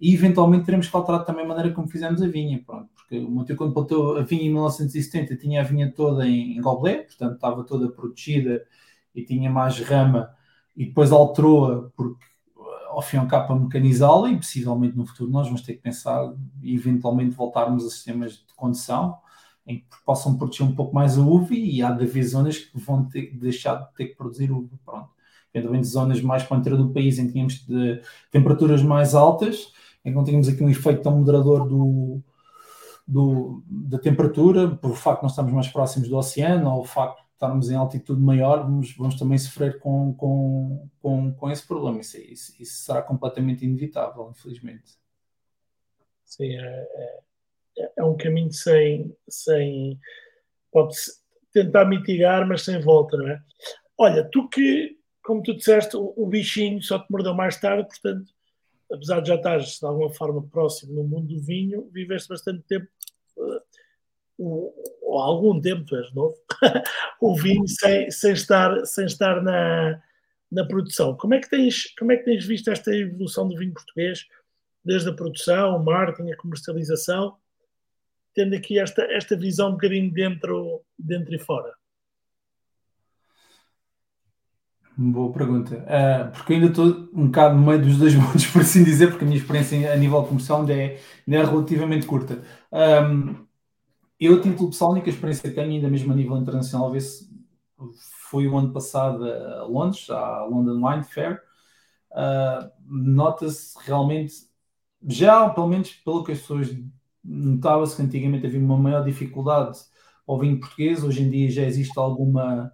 E eventualmente teremos que alterar também a maneira como fizemos a vinha, pronto, porque o meu tio quando plantou a vinha em 1970 tinha a vinha toda em, em portanto estava toda protegida e tinha mais rama e depois alterou-a porque ao fim e ao cabo para mecanizá-la e possivelmente no futuro nós vamos ter que pensar e eventualmente voltarmos a sistemas de condução em que possam proteger um pouco mais a uva e há zonas que vão ter, deixar de ter que produzir uva, pronto eventualmente zonas mais para o interior do país em que tínhamos de temperaturas mais altas, em que não tínhamos aqui um efeito tão moderador do, do, da temperatura, por o facto de nós estarmos mais próximos do oceano, ou o facto de estarmos em altitude maior, vamos, vamos também sofrer com, com, com, com esse problema. Isso, isso, isso, será completamente inevitável, infelizmente. Sim, é, é, é um caminho sem. sem pode-se tentar mitigar, mas sem volta, não é? Olha, tu que como tu disseste, o, o, bichinho só te mordeu mais tarde, portanto, apesar de já estares de alguma forma próximo no mundo do vinho, viveste bastante tempo, uh, ou algum tempo, tu és novo, o vinho sem, sem estar, sem estar na, na produção. Como é, que tens, como é que tens visto esta evolução do vinho português, desde a produção, o marketing, a comercialização, tendo aqui esta, esta visão um bocadinho dentro, dentro e fora? Boa pergunta. Uh, porque ainda estou um bocado no meio dos dois mundos, por assim dizer, porque a minha experiência a nível comercial ainda é, ainda é relativamente curta. Um, eu, a título pessoal, a única experiência que tenho, ainda mesmo a nível internacional, a ver se foi o ano passado a Londres, à London Wine Fair. Uh, Nota-se realmente, já pelo menos pelo que as pessoas notava-se que antigamente havia uma maior dificuldade ao vinho português, hoje em dia já existe alguma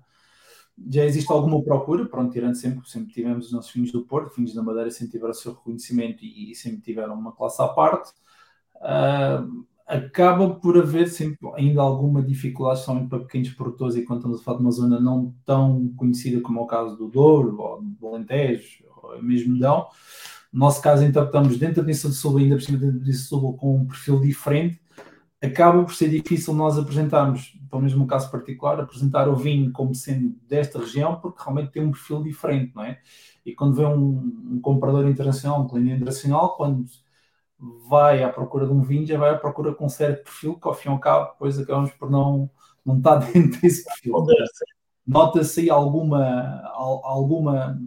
já existe alguma procura, pronto, tirando sempre, sempre tivemos os nossos vinhos do Porto, vinhos da Madeira sempre tiveram o seu reconhecimento e, e sempre tiveram uma classe à parte. Uh, acaba por haver sempre ainda alguma dificuldade, somente para pequenos produtores, e quando estamos a falar de uma zona não tão conhecida como é o caso do Douro, ou do Alentejo, ou mesmo Dão. No nosso caso, então, estamos dentro da Península de Sul, ainda por cima dentro da Península de Sul, com um perfil diferente, acaba por ser difícil nós apresentarmos, pelo menos no caso particular, apresentar o vinho como sendo desta região, porque realmente tem um perfil diferente, não é? E quando vê um, um comprador internacional, um cliente internacional, quando vai à procura de um vinho, já vai à procura com um certo perfil, que ao fim e ao cabo, depois acabamos por não, não estar dentro desse perfil. Nota-se aí alguma, alguma,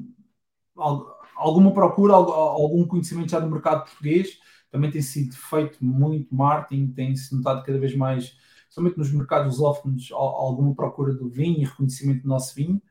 alguma procura, algum conhecimento já do mercado português, também tem sido feito muito marketing, tem-se notado cada vez mais somente nos mercados lusófonos, alguma procura do vinho e reconhecimento do nosso vinho,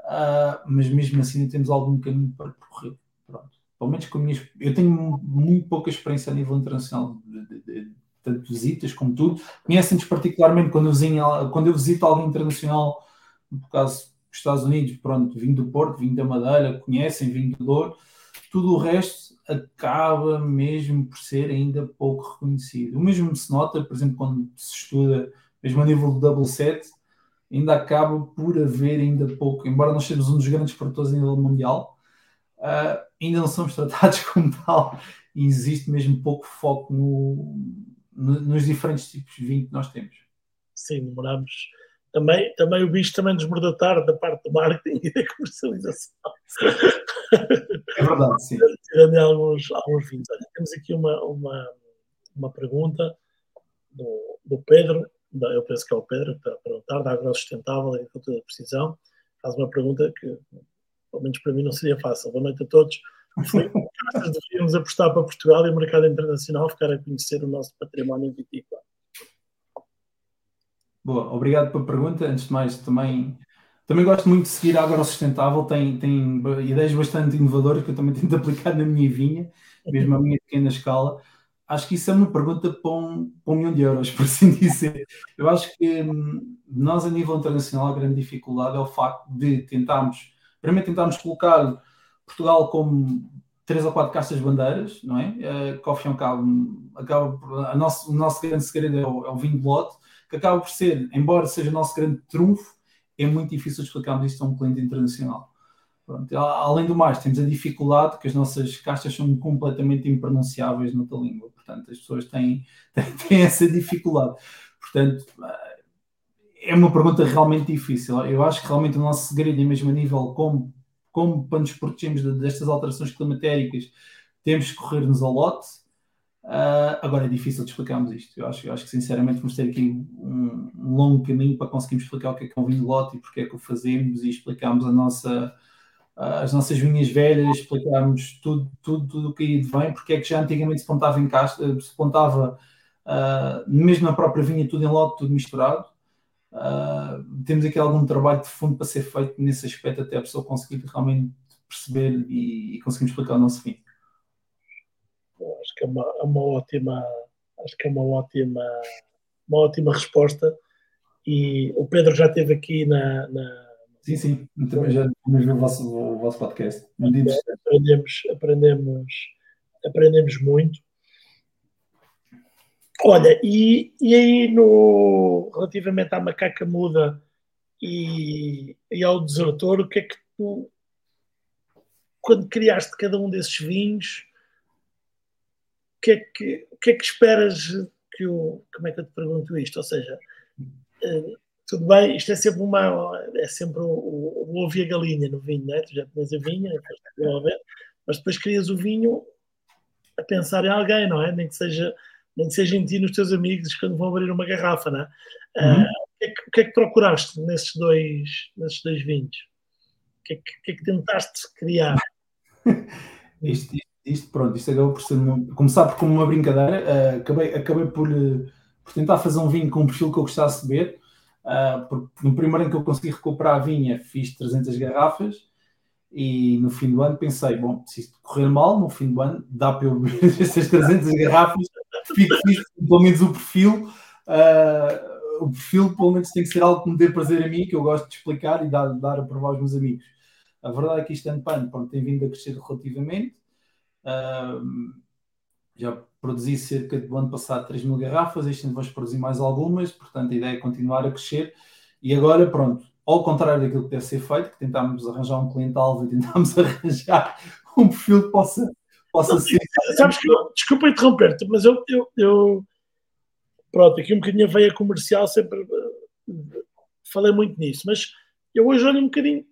uh, mas mesmo assim ainda temos algum caminho para percorrer. Pronto. Pelo menos com minhas, eu tenho muito pouca experiência a nível internacional, de, de, de, tanto visitas como tudo. Conhecem-nos particularmente quando eu, visito, quando eu visito alguém internacional, no caso dos Estados Unidos, pronto, vinho do Porto, vinho da Madeira, conhecem vinho do Douro, tudo o resto acaba mesmo por ser ainda pouco reconhecido. O mesmo se nota, por exemplo, quando se estuda, mesmo a nível do double set, ainda acaba por haver ainda pouco, embora nós sejamos um dos grandes produtores a nível mundial, uh, ainda não somos tratados como tal e existe mesmo pouco foco no, no, nos diferentes tipos de vinho que nós temos. Sim, demoramos. Também, também o bicho também nos mordeu tarde da parte do marketing e da comercialização. É verdade, sim. Tirando alguns, alguns vinhos. Olha, temos aqui uma, uma, uma pergunta do, do Pedro, eu penso que é o Pedro que está a perguntar, da agrosustentável e agricultura de precisão. Faz uma pergunta que, pelo menos para mim, não seria fácil. Boa noite a todos. deveríamos apostar para Portugal e o mercado internacional ficar a conhecer o nosso património vitícola? Boa, obrigado pela pergunta. Antes de mais, também, também gosto muito de seguir a Agrosustentável, tem, tem ideias bastante inovadoras que eu também tento aplicar na minha vinha, mesmo a minha pequena escala. Acho que isso é uma pergunta para um, para um milhão de euros, por assim dizer. Eu acho que hum, nós, a nível internacional, a grande dificuldade é o facto de tentarmos, primeiro tentarmos colocar Portugal como três ou quatro castas bandeiras, não é? Uh, que ao fim e ao cabo, a nosso, o nosso grande segredo é o, é o, vinho de lote, acaba por ser, embora seja o nosso grande trunfo, é muito difícil explicarmos isto a um cliente internacional. Pronto, além do mais, temos a dificuldade que as nossas castas são completamente impronunciáveis noutra língua, portanto, as pessoas têm, têm essa dificuldade. Portanto, eh, é uma pergunta realmente difícil. Eu acho que realmente o nosso segredo, é mesmo a nível como como para nos protegermos destas alterações climatéricas, temos que correr-nos ao lote. Uh, agora é difícil de explicarmos isto. Eu acho, eu acho que sinceramente vamos ter aqui um, um, longo caminho para conseguirmos explicar o que é que é um vinho de lote e porque é que o fazemos e explicarmos a nossa, uh, as nossas vinhas velhas, explicarmos tudo, tudo, tudo o que aí vem, porque é que já antigamente se pontava em caixa, se pontava uh, mesmo na própria vinha tudo em lote, tudo misturado. Temos aqui algum trabalho de fundo para ser feito nesse aspecto até a pessoa conseguir realmente perceber e, e conseguir explicar o nosso fim. Acho que é uma, é uma ótima acho que é uma ótima uma ótima resposta. E o Pedro já esteve aqui na, na... sim, sim, também já vimos o vosso, o vosso podcast. Muito aprendemos, aprendemos aprendemos muito. Olha, e, e aí no, relativamente à macaca muda e, e ao desertor, o que é que tu, quando criaste cada um desses vinhos, que é que, o que, é que esperas que o. Como é que eu te pergunto isto? Ou seja, eh, tudo bem, isto é sempre uma. É sempre o, o, o ovo e a galinha no vinho, não é? Tu já tinhas a vinha, mas depois crias o vinho a pensar em alguém, não é? Nem que seja nem que seja em ti nos teus amigos quando vão abrir uma garrafa, não é? Uhum. Uh, o, que é que, o, que é que, procuraste nesses dois, nesses dois vinhos? O que é que, que, é tentaste criar? isto, isto, pronto, isto acabou por ser começar por como uma brincadeira. Uh, acabei, acabei por, uh, por tentar fazer um vinho com um perfil que eu gostasse de beber. Uh, porque no primeiro ano que eu consegui recuperar a vinha, fiz 300 garrafas e no fim do ano pensei, bom, se isto correr mal, no fim do ano dá para eu beber estas 300 garrafas fico pelo menos o perfil. O perfil, pelo menos, tem que ser algo que me dê prazer a mim, que eu gosto de explicar e dar, dar a provar aos meus amigos. A verdade é que isto ano pano, pronto, tem vindo a crescer relativamente. Já produzi cerca do ano passado 3 mil garrafas, este ano vamos produzir mais algumas, portanto a ideia é continuar a crescer. E agora, pronto, ao contrário daquilo que deve ser feito, que tentámos arranjar um cliente-alvo e tentámos arranjar um perfil que possa possa ser. Sabes que eu, desculpa interromper-te, mas eu, eu, eu, Pronto, aqui um bocadinho a veia comercial, sempre uh, falei muito nisso, mas eu hoje olho um bocadinho,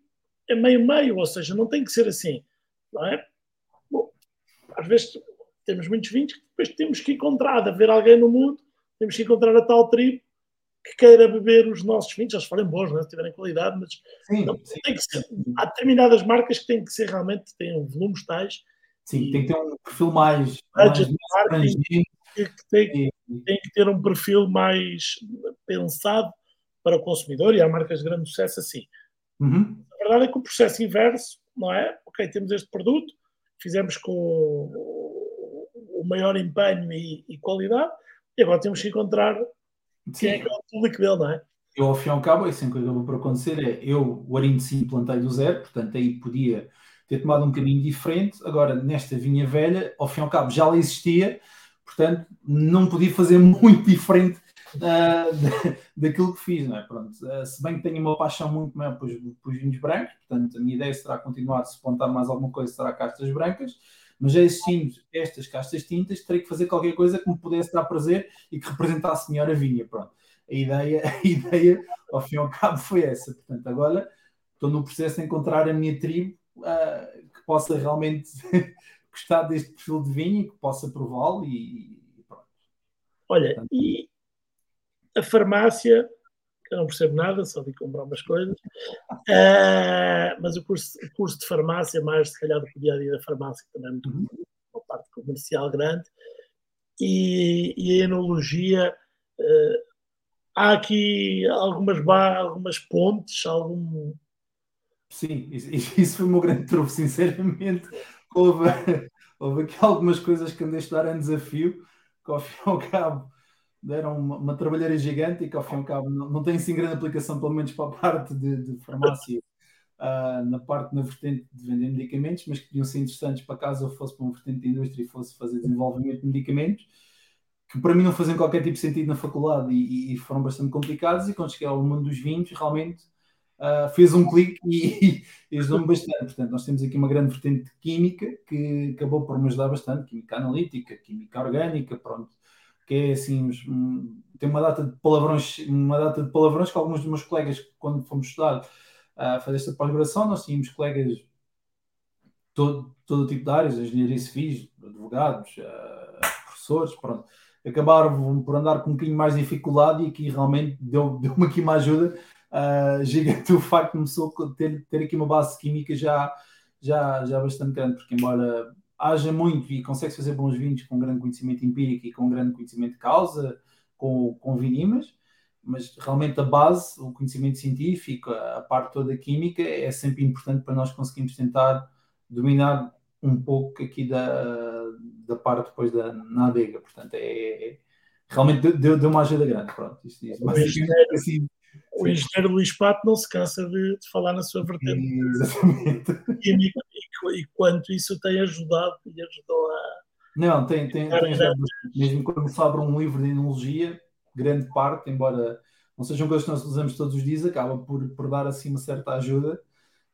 é meio-meio, ou seja, não tem que ser assim, não é? Às vezes temos muitos vinhos que depois temos que encontrar, de haver alguém no mundo, temos que encontrar a tal tribo que queira beber os nossos vinhos, eles forem bons, é? se tiverem qualidade, mas sim, não, sim. Tem que ser. há determinadas marcas que têm que ser realmente, têm volumes tais Sim, tem que ter um perfil mais, mais, que tem, tem que ter um perfil mais pensado para o consumidor e há marcas de grande sucesso assim. Uhum. A verdade é que o processo inverso, não é? Ok, temos este produto, fizemos com o maior empenho e, e qualidade, e agora temos que encontrar Sim. quem é que é o público dele, não é? Eu, ao fim e ao cabo, isso que acabou por acontecer é eu, o Arinho sim, plantei do zero, portanto aí podia ter tomado um caminho diferente. Agora, nesta vinha velha, ao fim e ao cabo, já lá existia, portanto, não podia fazer muito diferente uh, daquilo que fiz, não é? Pronto, uh, se bem que tenho uma paixão muito maior pelos, pelos vinhos brancos, portanto, a minha ideia será continuar, se plantar mais alguma coisa, será castas brancas, mas já existindo estas castas tintas, terei que fazer qualquer coisa que me pudesse dar prazer e que representasse melhor a vinha, pronto. A ideia, a ideia, ao fim e ao cabo, foi essa. Portanto, agora estou no processo de encontrar a minha tribo uh, que possa realmente gostar deste perfil de vinho e que possa prová-lo e, e, pronto. Olha, Portanto, e a farmácia, que eu não percebo nada, só vi comprar umas coisas, uh, mas o curso, o curso de farmácia, mais se calhar do dia a dia da farmácia, também é muito uhum. uma parte comercial grande, e, e a enologia. Uh, há aqui algumas, algumas pontes, algum, Sim, isso, isso foi o meu grande truque, sinceramente. Houve, houve aqui algumas coisas que andei a estudar em desafio, que ao fim e ao cabo deram uma, uma trabalheira gigante e que ao fim e ao cabo não, não tem assim grande aplicação, pelo menos para a parte de, de farmácia, uh, na parte na vertente de vender medicamentos, mas que podiam ser interessantes para caso eu fosse para uma vertente de indústria e fosse fazer desenvolvimento de medicamentos, que para mim não faziam qualquer tipo de sentido na faculdade e, e foram bastante complicados. E quando cheguei ao mundo dos vinhos, realmente uh, fez um clique e, e ajudou-me bastante. Portanto, nós temos aqui uma grande vertente de química que acabou por me ajudar bastante, química analítica, química orgânica, pronto, que é assim, um, tem uma data de palavrões, uma data de palavrões que alguns dos meus colegas, quando fomos estudar a uh, fazer esta pós-graduação, nós tínhamos colegas todo, todo tipo de áreas, engenharia civis, advogados, uh, professores, pronto, acabaram por andar com um bocadinho mais de dificuldade e aqui realmente deu-me deu aqui uma ajuda uh, gigante. O facto de ter, ter aqui uma base química já, já, já bastante grande, porque embora haja muito e consegue fazer bons vinhos com grande conhecimento empírico e com grande conhecimento de causa, com, com vinimas, mas realmente a base, o conhecimento científico, a parte toda química é sempre importante para nós conseguirmos tentar dominar um pouco aqui da, da parte depois da na adega. Portanto, é, é realmente deu, deu uma ajuda grande. Pronto, isto, isto, assim, o engenheiro Luís Pato não se cansa de, de falar na sua vertente. Exatamente. E, e, e, quanto isso tem ajudado e ajudou a. Não, tem, tem, tem ajudado. Mesmo quando se abre um livro de enologia, grande parte, embora não sejam coisas que nós usamos todos os dias, acaba por, por dar assim uma certa ajuda.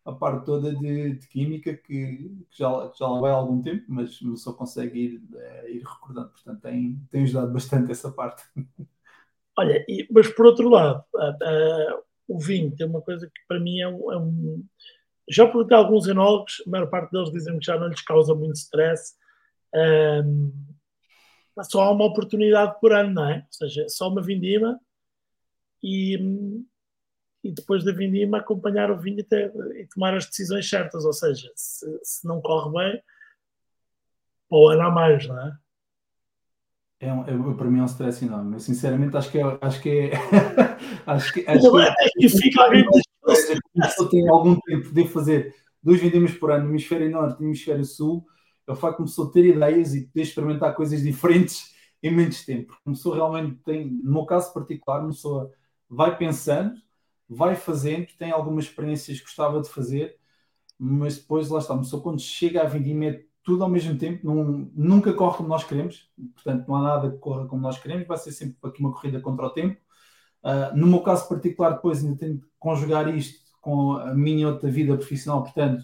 A parte toda de, de química que, que, já, que já lá vai há algum tempo, mas pessoa consegue ir, é, ir recordando. Portanto, tem, tem ajudado bastante essa parte. Olha, e, mas por outro lado, o vinho tem uma coisa que para mim é um. É um já perguntei a alguns enólogos, a maior parte deles dizem que já não lhes causa muito stress. Um, só há uma oportunidade por ano, não é? Ou seja, só uma vindima e, e depois da vindima acompanhar o vinho até, e tomar as decisões certas. Ou seja, se, se não corre bem, ou ano a mais, não é? É, um, é para mim é um stress enorme. Eu sinceramente acho que é. Acho que é. acho que, acho que, é. Eu tenho algum tempo de fazer dois vendimas por ano no hemisfério norte e no hemisfério sul. É o facto de começou a ter ideias e de experimentar coisas diferentes em menos tempo. Começou realmente, tem, no meu caso particular, começou vai pensando, vai fazendo, tem algumas experiências que gostava de fazer, mas depois lá está, começou quando chega a vindima é tudo ao mesmo tempo, não, nunca corre como nós queremos, portanto não há nada que corra como nós queremos, vai ser sempre aqui uma corrida contra o tempo. Uh, no meu caso particular, depois ainda tenho que conjugar isto com a minha outra vida profissional, portanto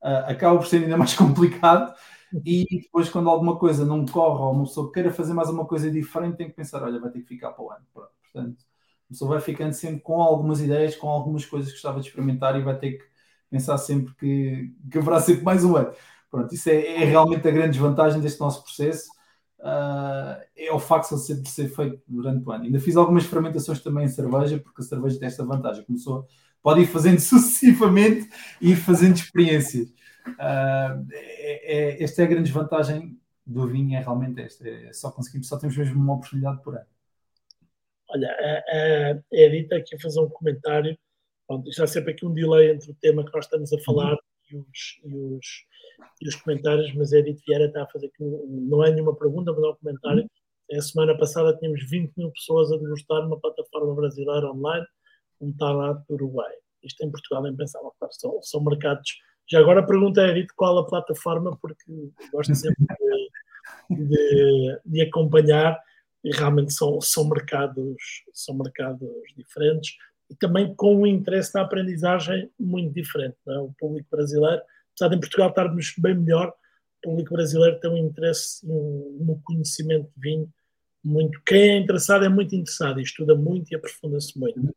uh, acaba por ser ainda mais complicado. E depois, quando alguma coisa não corre ou uma pessoa queira fazer mais uma coisa diferente, tem que pensar: olha, vai ter que ficar para o ano. Portanto, a pessoa vai ficando sempre com algumas ideias, com algumas coisas que gostava de experimentar e vai ter que pensar sempre que, que haverá sempre mais um ano. Pronto, isso é, é, realmente a grande desvantagem deste nosso processo. Uh, é o facto de sempre ser feito durante o ano. Ainda fiz algumas fermentações também em cerveja, porque a cerveja tem esta vantagem. Começou, pode ir fazendo sucessivamente e ir fazendo experiências. Uh, é, é, esta é a grande desvantagem do vinho é realmente esta. É só conseguimos, só temos mesmo uma oportunidade por ano. Olha, a, a Edita aqui a fazer um comentário. Bom, está sempre aqui um delay entre o tema que nós estamos a falar uhum. e, os, e, os, e, os, comentários, mas a Edith Vieira está a fazer aqui, não é nenhuma pergunta, mas é um comentário. A semana passada tínhamos 20 mil pessoas a degustar numa plataforma brasileira online um talado do Uruguai. Isto em Portugal é impensável, claro, são, são mercados. Já agora pergunta a Edith qual a plataforma, porque gosto sempre de, de, de acompanhar e realmente são, são, mercados, são mercados diferentes e também com um interesse na aprendizagem muito diferente. É? O público brasileiro, apesar de em Portugal estarmos bem melhor, o público brasileiro tem um interesse no, conhecimento de vinho muito. Quem é interessado é muito interessado e estuda muito e aprofunda-se muito.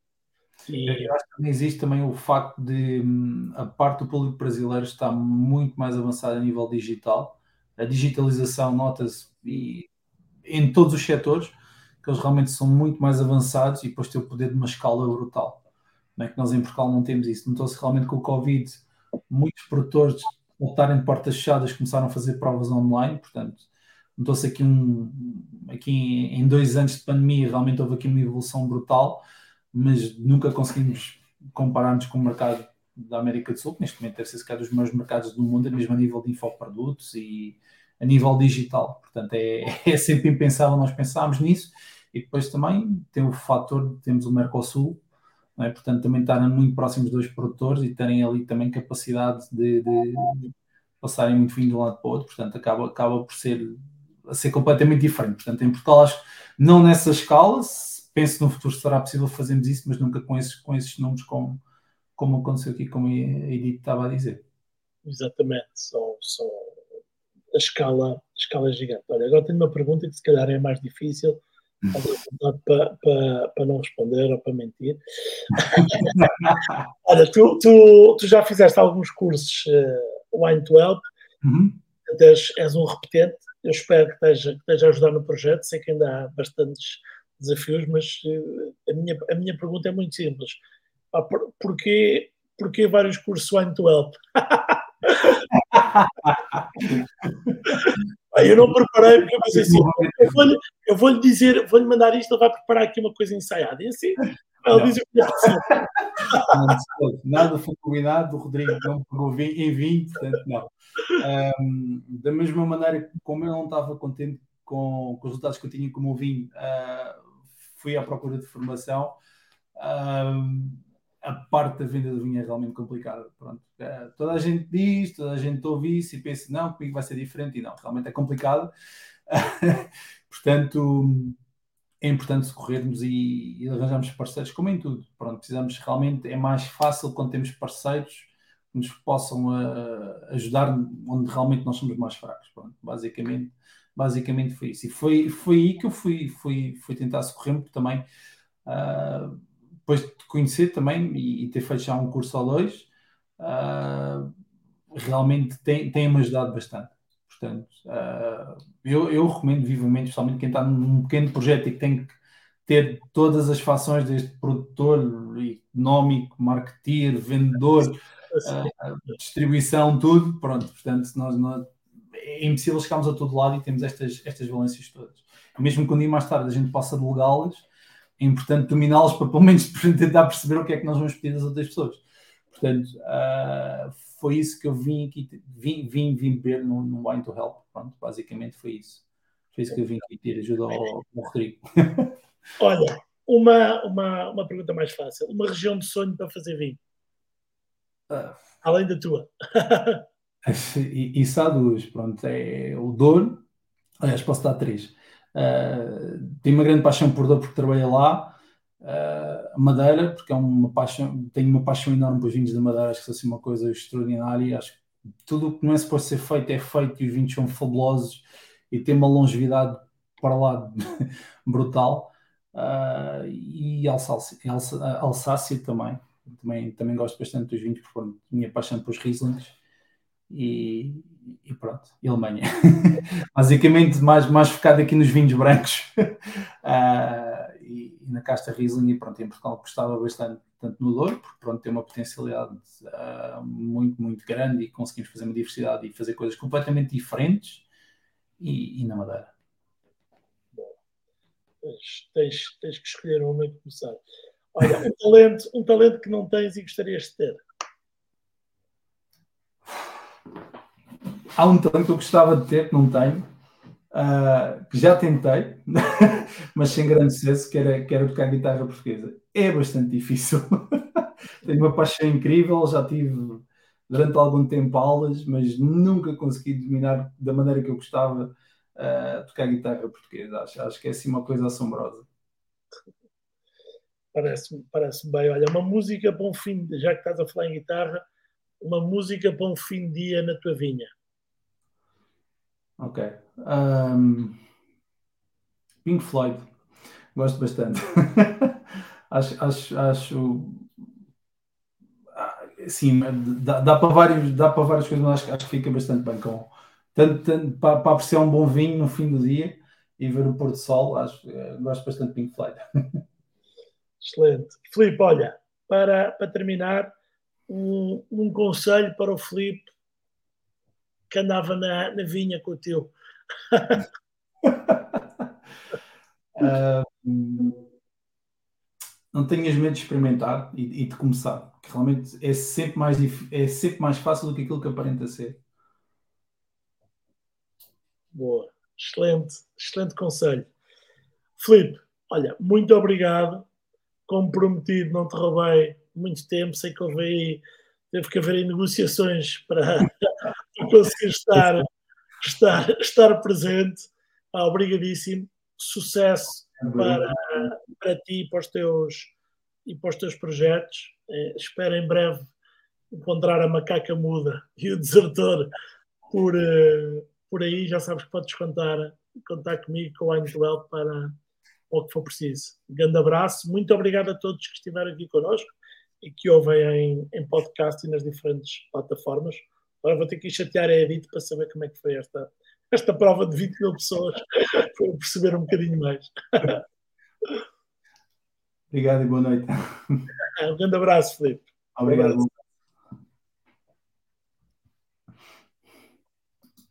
E... Eu acho que existe também o facto de hum, a parte do público brasileiro está muito mais avançada a nível digital. A digitalização nota-se em todos os setores, que eles realmente são muito mais avançados e depois têm o poder de uma escala brutal. Não é que nós em Portugal não temos isso. Notou-se realmente com o Covid, muitos produtores voltarem de portas fechadas começaram a fazer provas online, portanto, notou-se aqui um aqui em dois anos de pandemia realmente houve aqui uma evolução brutal, mas nunca conseguimos comparar-nos com o mercado da América do Sul, que neste momento deve ser se dos maiores mercados do mundo, mesmo a nível de infoprodutos e a nível digital. Portanto, é, é sempre impensável nós pensarmos nisso. E depois também tem o fator de temos o Mercosul, é? portanto, também estarem muito próximos dos produtores e terem ali também capacidade de, de, passarem muito vinho de um lado para o outro. Portanto, acaba, acaba por ser, ser completamente diferente. Portanto, em Portugal, acho que não nessa escala, penso no futuro será possível fazermos isso, mas nunca com esses, com esses números, como, como aconteceu aqui, como a Edith estava a dizer. Exatamente, são, são a escala, a escala gigante. Olha, agora tenho uma pergunta que se calhar é mais difícil, para, para, para não responder ou para mentir. Olha, tu, tu, tu já fizeste alguns cursos uh, Wine 12, uhum. és, és um repetente, eu espero que esteja, que esteja a ajudar no projeto, sei que ainda há bastantes desafios, mas uh, a, minha, a minha pergunta é muito simples. Ah, por, porquê, porquê vários cursos Wine 12? Aí eu não preparei, porque eu pensei assim: eu vou-lhe eu vou dizer, vou-lhe mandar isto, ele vai preparar aqui uma coisa ensaiada. E assim, ele diz o que é. Nada foi combinado, o Rodrigo não pegou em vinho, portanto, não. Um, da mesma maneira, como eu não estava contente com, com os resultados que eu tinha como vinho, uh, ah, fui à procura de formação. Um, a parte da venda do vinho é realmente complicada. Pronto. Uh, toda a gente diz, toda a gente ouve isso e pensa, não, comigo vai ser diferente, e não, realmente é complicado. Portanto, é importante socorrermos e, e arranjarmos parceiros, como em tudo. Pronto, precisamos realmente, é mais fácil quando temos parceiros que nos possam uh, ajudar onde realmente nós somos mais fracos. Pronto, basicamente, basicamente foi isso. E foi, foi aí que eu fui, fui, fui tentar socorrer-me também. Uh, depois de conhecer também e, e, ter feito já um curso ou dois, uh, realmente tem-me tem ajudado bastante. Portanto, uh, eu, eu, recomendo vivamente, especialmente quem está num pequeno projeto e que tem que ter todas as fações deste produtor económico, marketeer, vendedor, uh, distribuição, tudo. Pronto, portanto, nós, nós, é impossível chegarmos a todo lado e temos estas, estas valências todas. Mesmo que um dia mais tarde a gente possa delegá-las, é importante dominá-las para pelo menos tentar perceber o que é que nós vamos pedir das outras pessoas. Portanto, uh, foi isso que eu vim aqui, vim, vim, vim ver no, no Wine to Help. Pronto, basicamente foi isso. Foi isso que eu vim aqui ter ajuda ao, ao Rodrigo. Olha, uma, uma, uma pergunta mais fácil. Uma região de sonho para fazer vinho? Uh, Além da tua. isso há duas. Pronto, é o Douro. Aliás, posso dar três. Uh, tenho uma grande paixão por Douro porque trabalhei lá uh, Madeira, porque é uma paixão, tenho uma paixão enorme pelos vinhos da Madeira, acho que é assim uma coisa extraordinária. Acho que tudo o que não é suposto ser feito é feito e os vinhos são fabulosos e tem uma longevidade para lá brutal. Uh, e Alsácia, Alsácia também. também. Também gosto bastante dos vinhos, porque minha paixão pelos Rieslings. E, e, pronto, e Alemanha. Basicamente, mais, mais focado aqui nos vinhos brancos. Uh, e, e, na casta Riesling, e pronto, em Portugal gostava bastante, tanto no Douro, porque pronto, tem uma potencialidade uh, muito, muito grande e conseguimos fazer uma diversidade e fazer coisas completamente diferentes e, e na Madeira. Tens, tens, que escolher um momento de começar. Olha, um talento, um talento que não tens e gostarias de ter. Há um talento que eu gostava de ter, que não tenho, uh, que já tentei, mas sem grande sucesso, que era, que era tocar guitarra portuguesa. É bastante difícil. tenho uma paixão incrível, já tive durante algum tempo aulas, mas nunca consegui dominar da maneira que eu gostava uh, tocar guitarra portuguesa. Acho, acho que é assim uma coisa assombrosa. Parece-me parece bem. Olha, uma música para um fim, já que estás a falar em guitarra, uma música para um fim de dia na tua vinha. Ok. Um, Pink Floyd. Gosto bastante. acho, acho, acho. Ah, sim, dá, dá, para vários, dá para várias coisas, mas acho, acho que fica bastante bem com. Tanto, tanto para, para apreciar um bom vinho no fim do dia e ver o pôr do sol, acho, eh, gosto bastante de Pink Floyd. Excelente. Filipe, olha, para, para terminar, um, um conselho para o Filipe que andava na, na vinha com o teu. uh, não tenhas medo de experimentar e, e, de começar, que realmente é sempre, mais, é sempre mais fácil do que aquilo que aparenta ser. Boa, excelente, excelente conselho. Filipe, olha, muito obrigado como prometido, não te roubei muito tempo, sei que houve aí, teve que haver negociações para, conseguir estar, estar, estar presente. Ah, obrigadíssimo, sucesso para, para ti e para os teus, e para os teus projetos. É, espero em breve encontrar a macaca muda e o desertor por, uh, por aí. Já sabes que podes contar, contar comigo, com o Angel para, o que for preciso. Um grande abraço, muito obrigado a todos que estiveram aqui connosco e que ouvem em, em podcast e nas diferentes plataformas. Agora vou ter que ir chatear a Edith para saber como é que foi esta, esta prova de 20 mil pessoas, para perceber um bocadinho mais. Obrigado e boa noite. Um grande abraço, Felipe. Obrigado.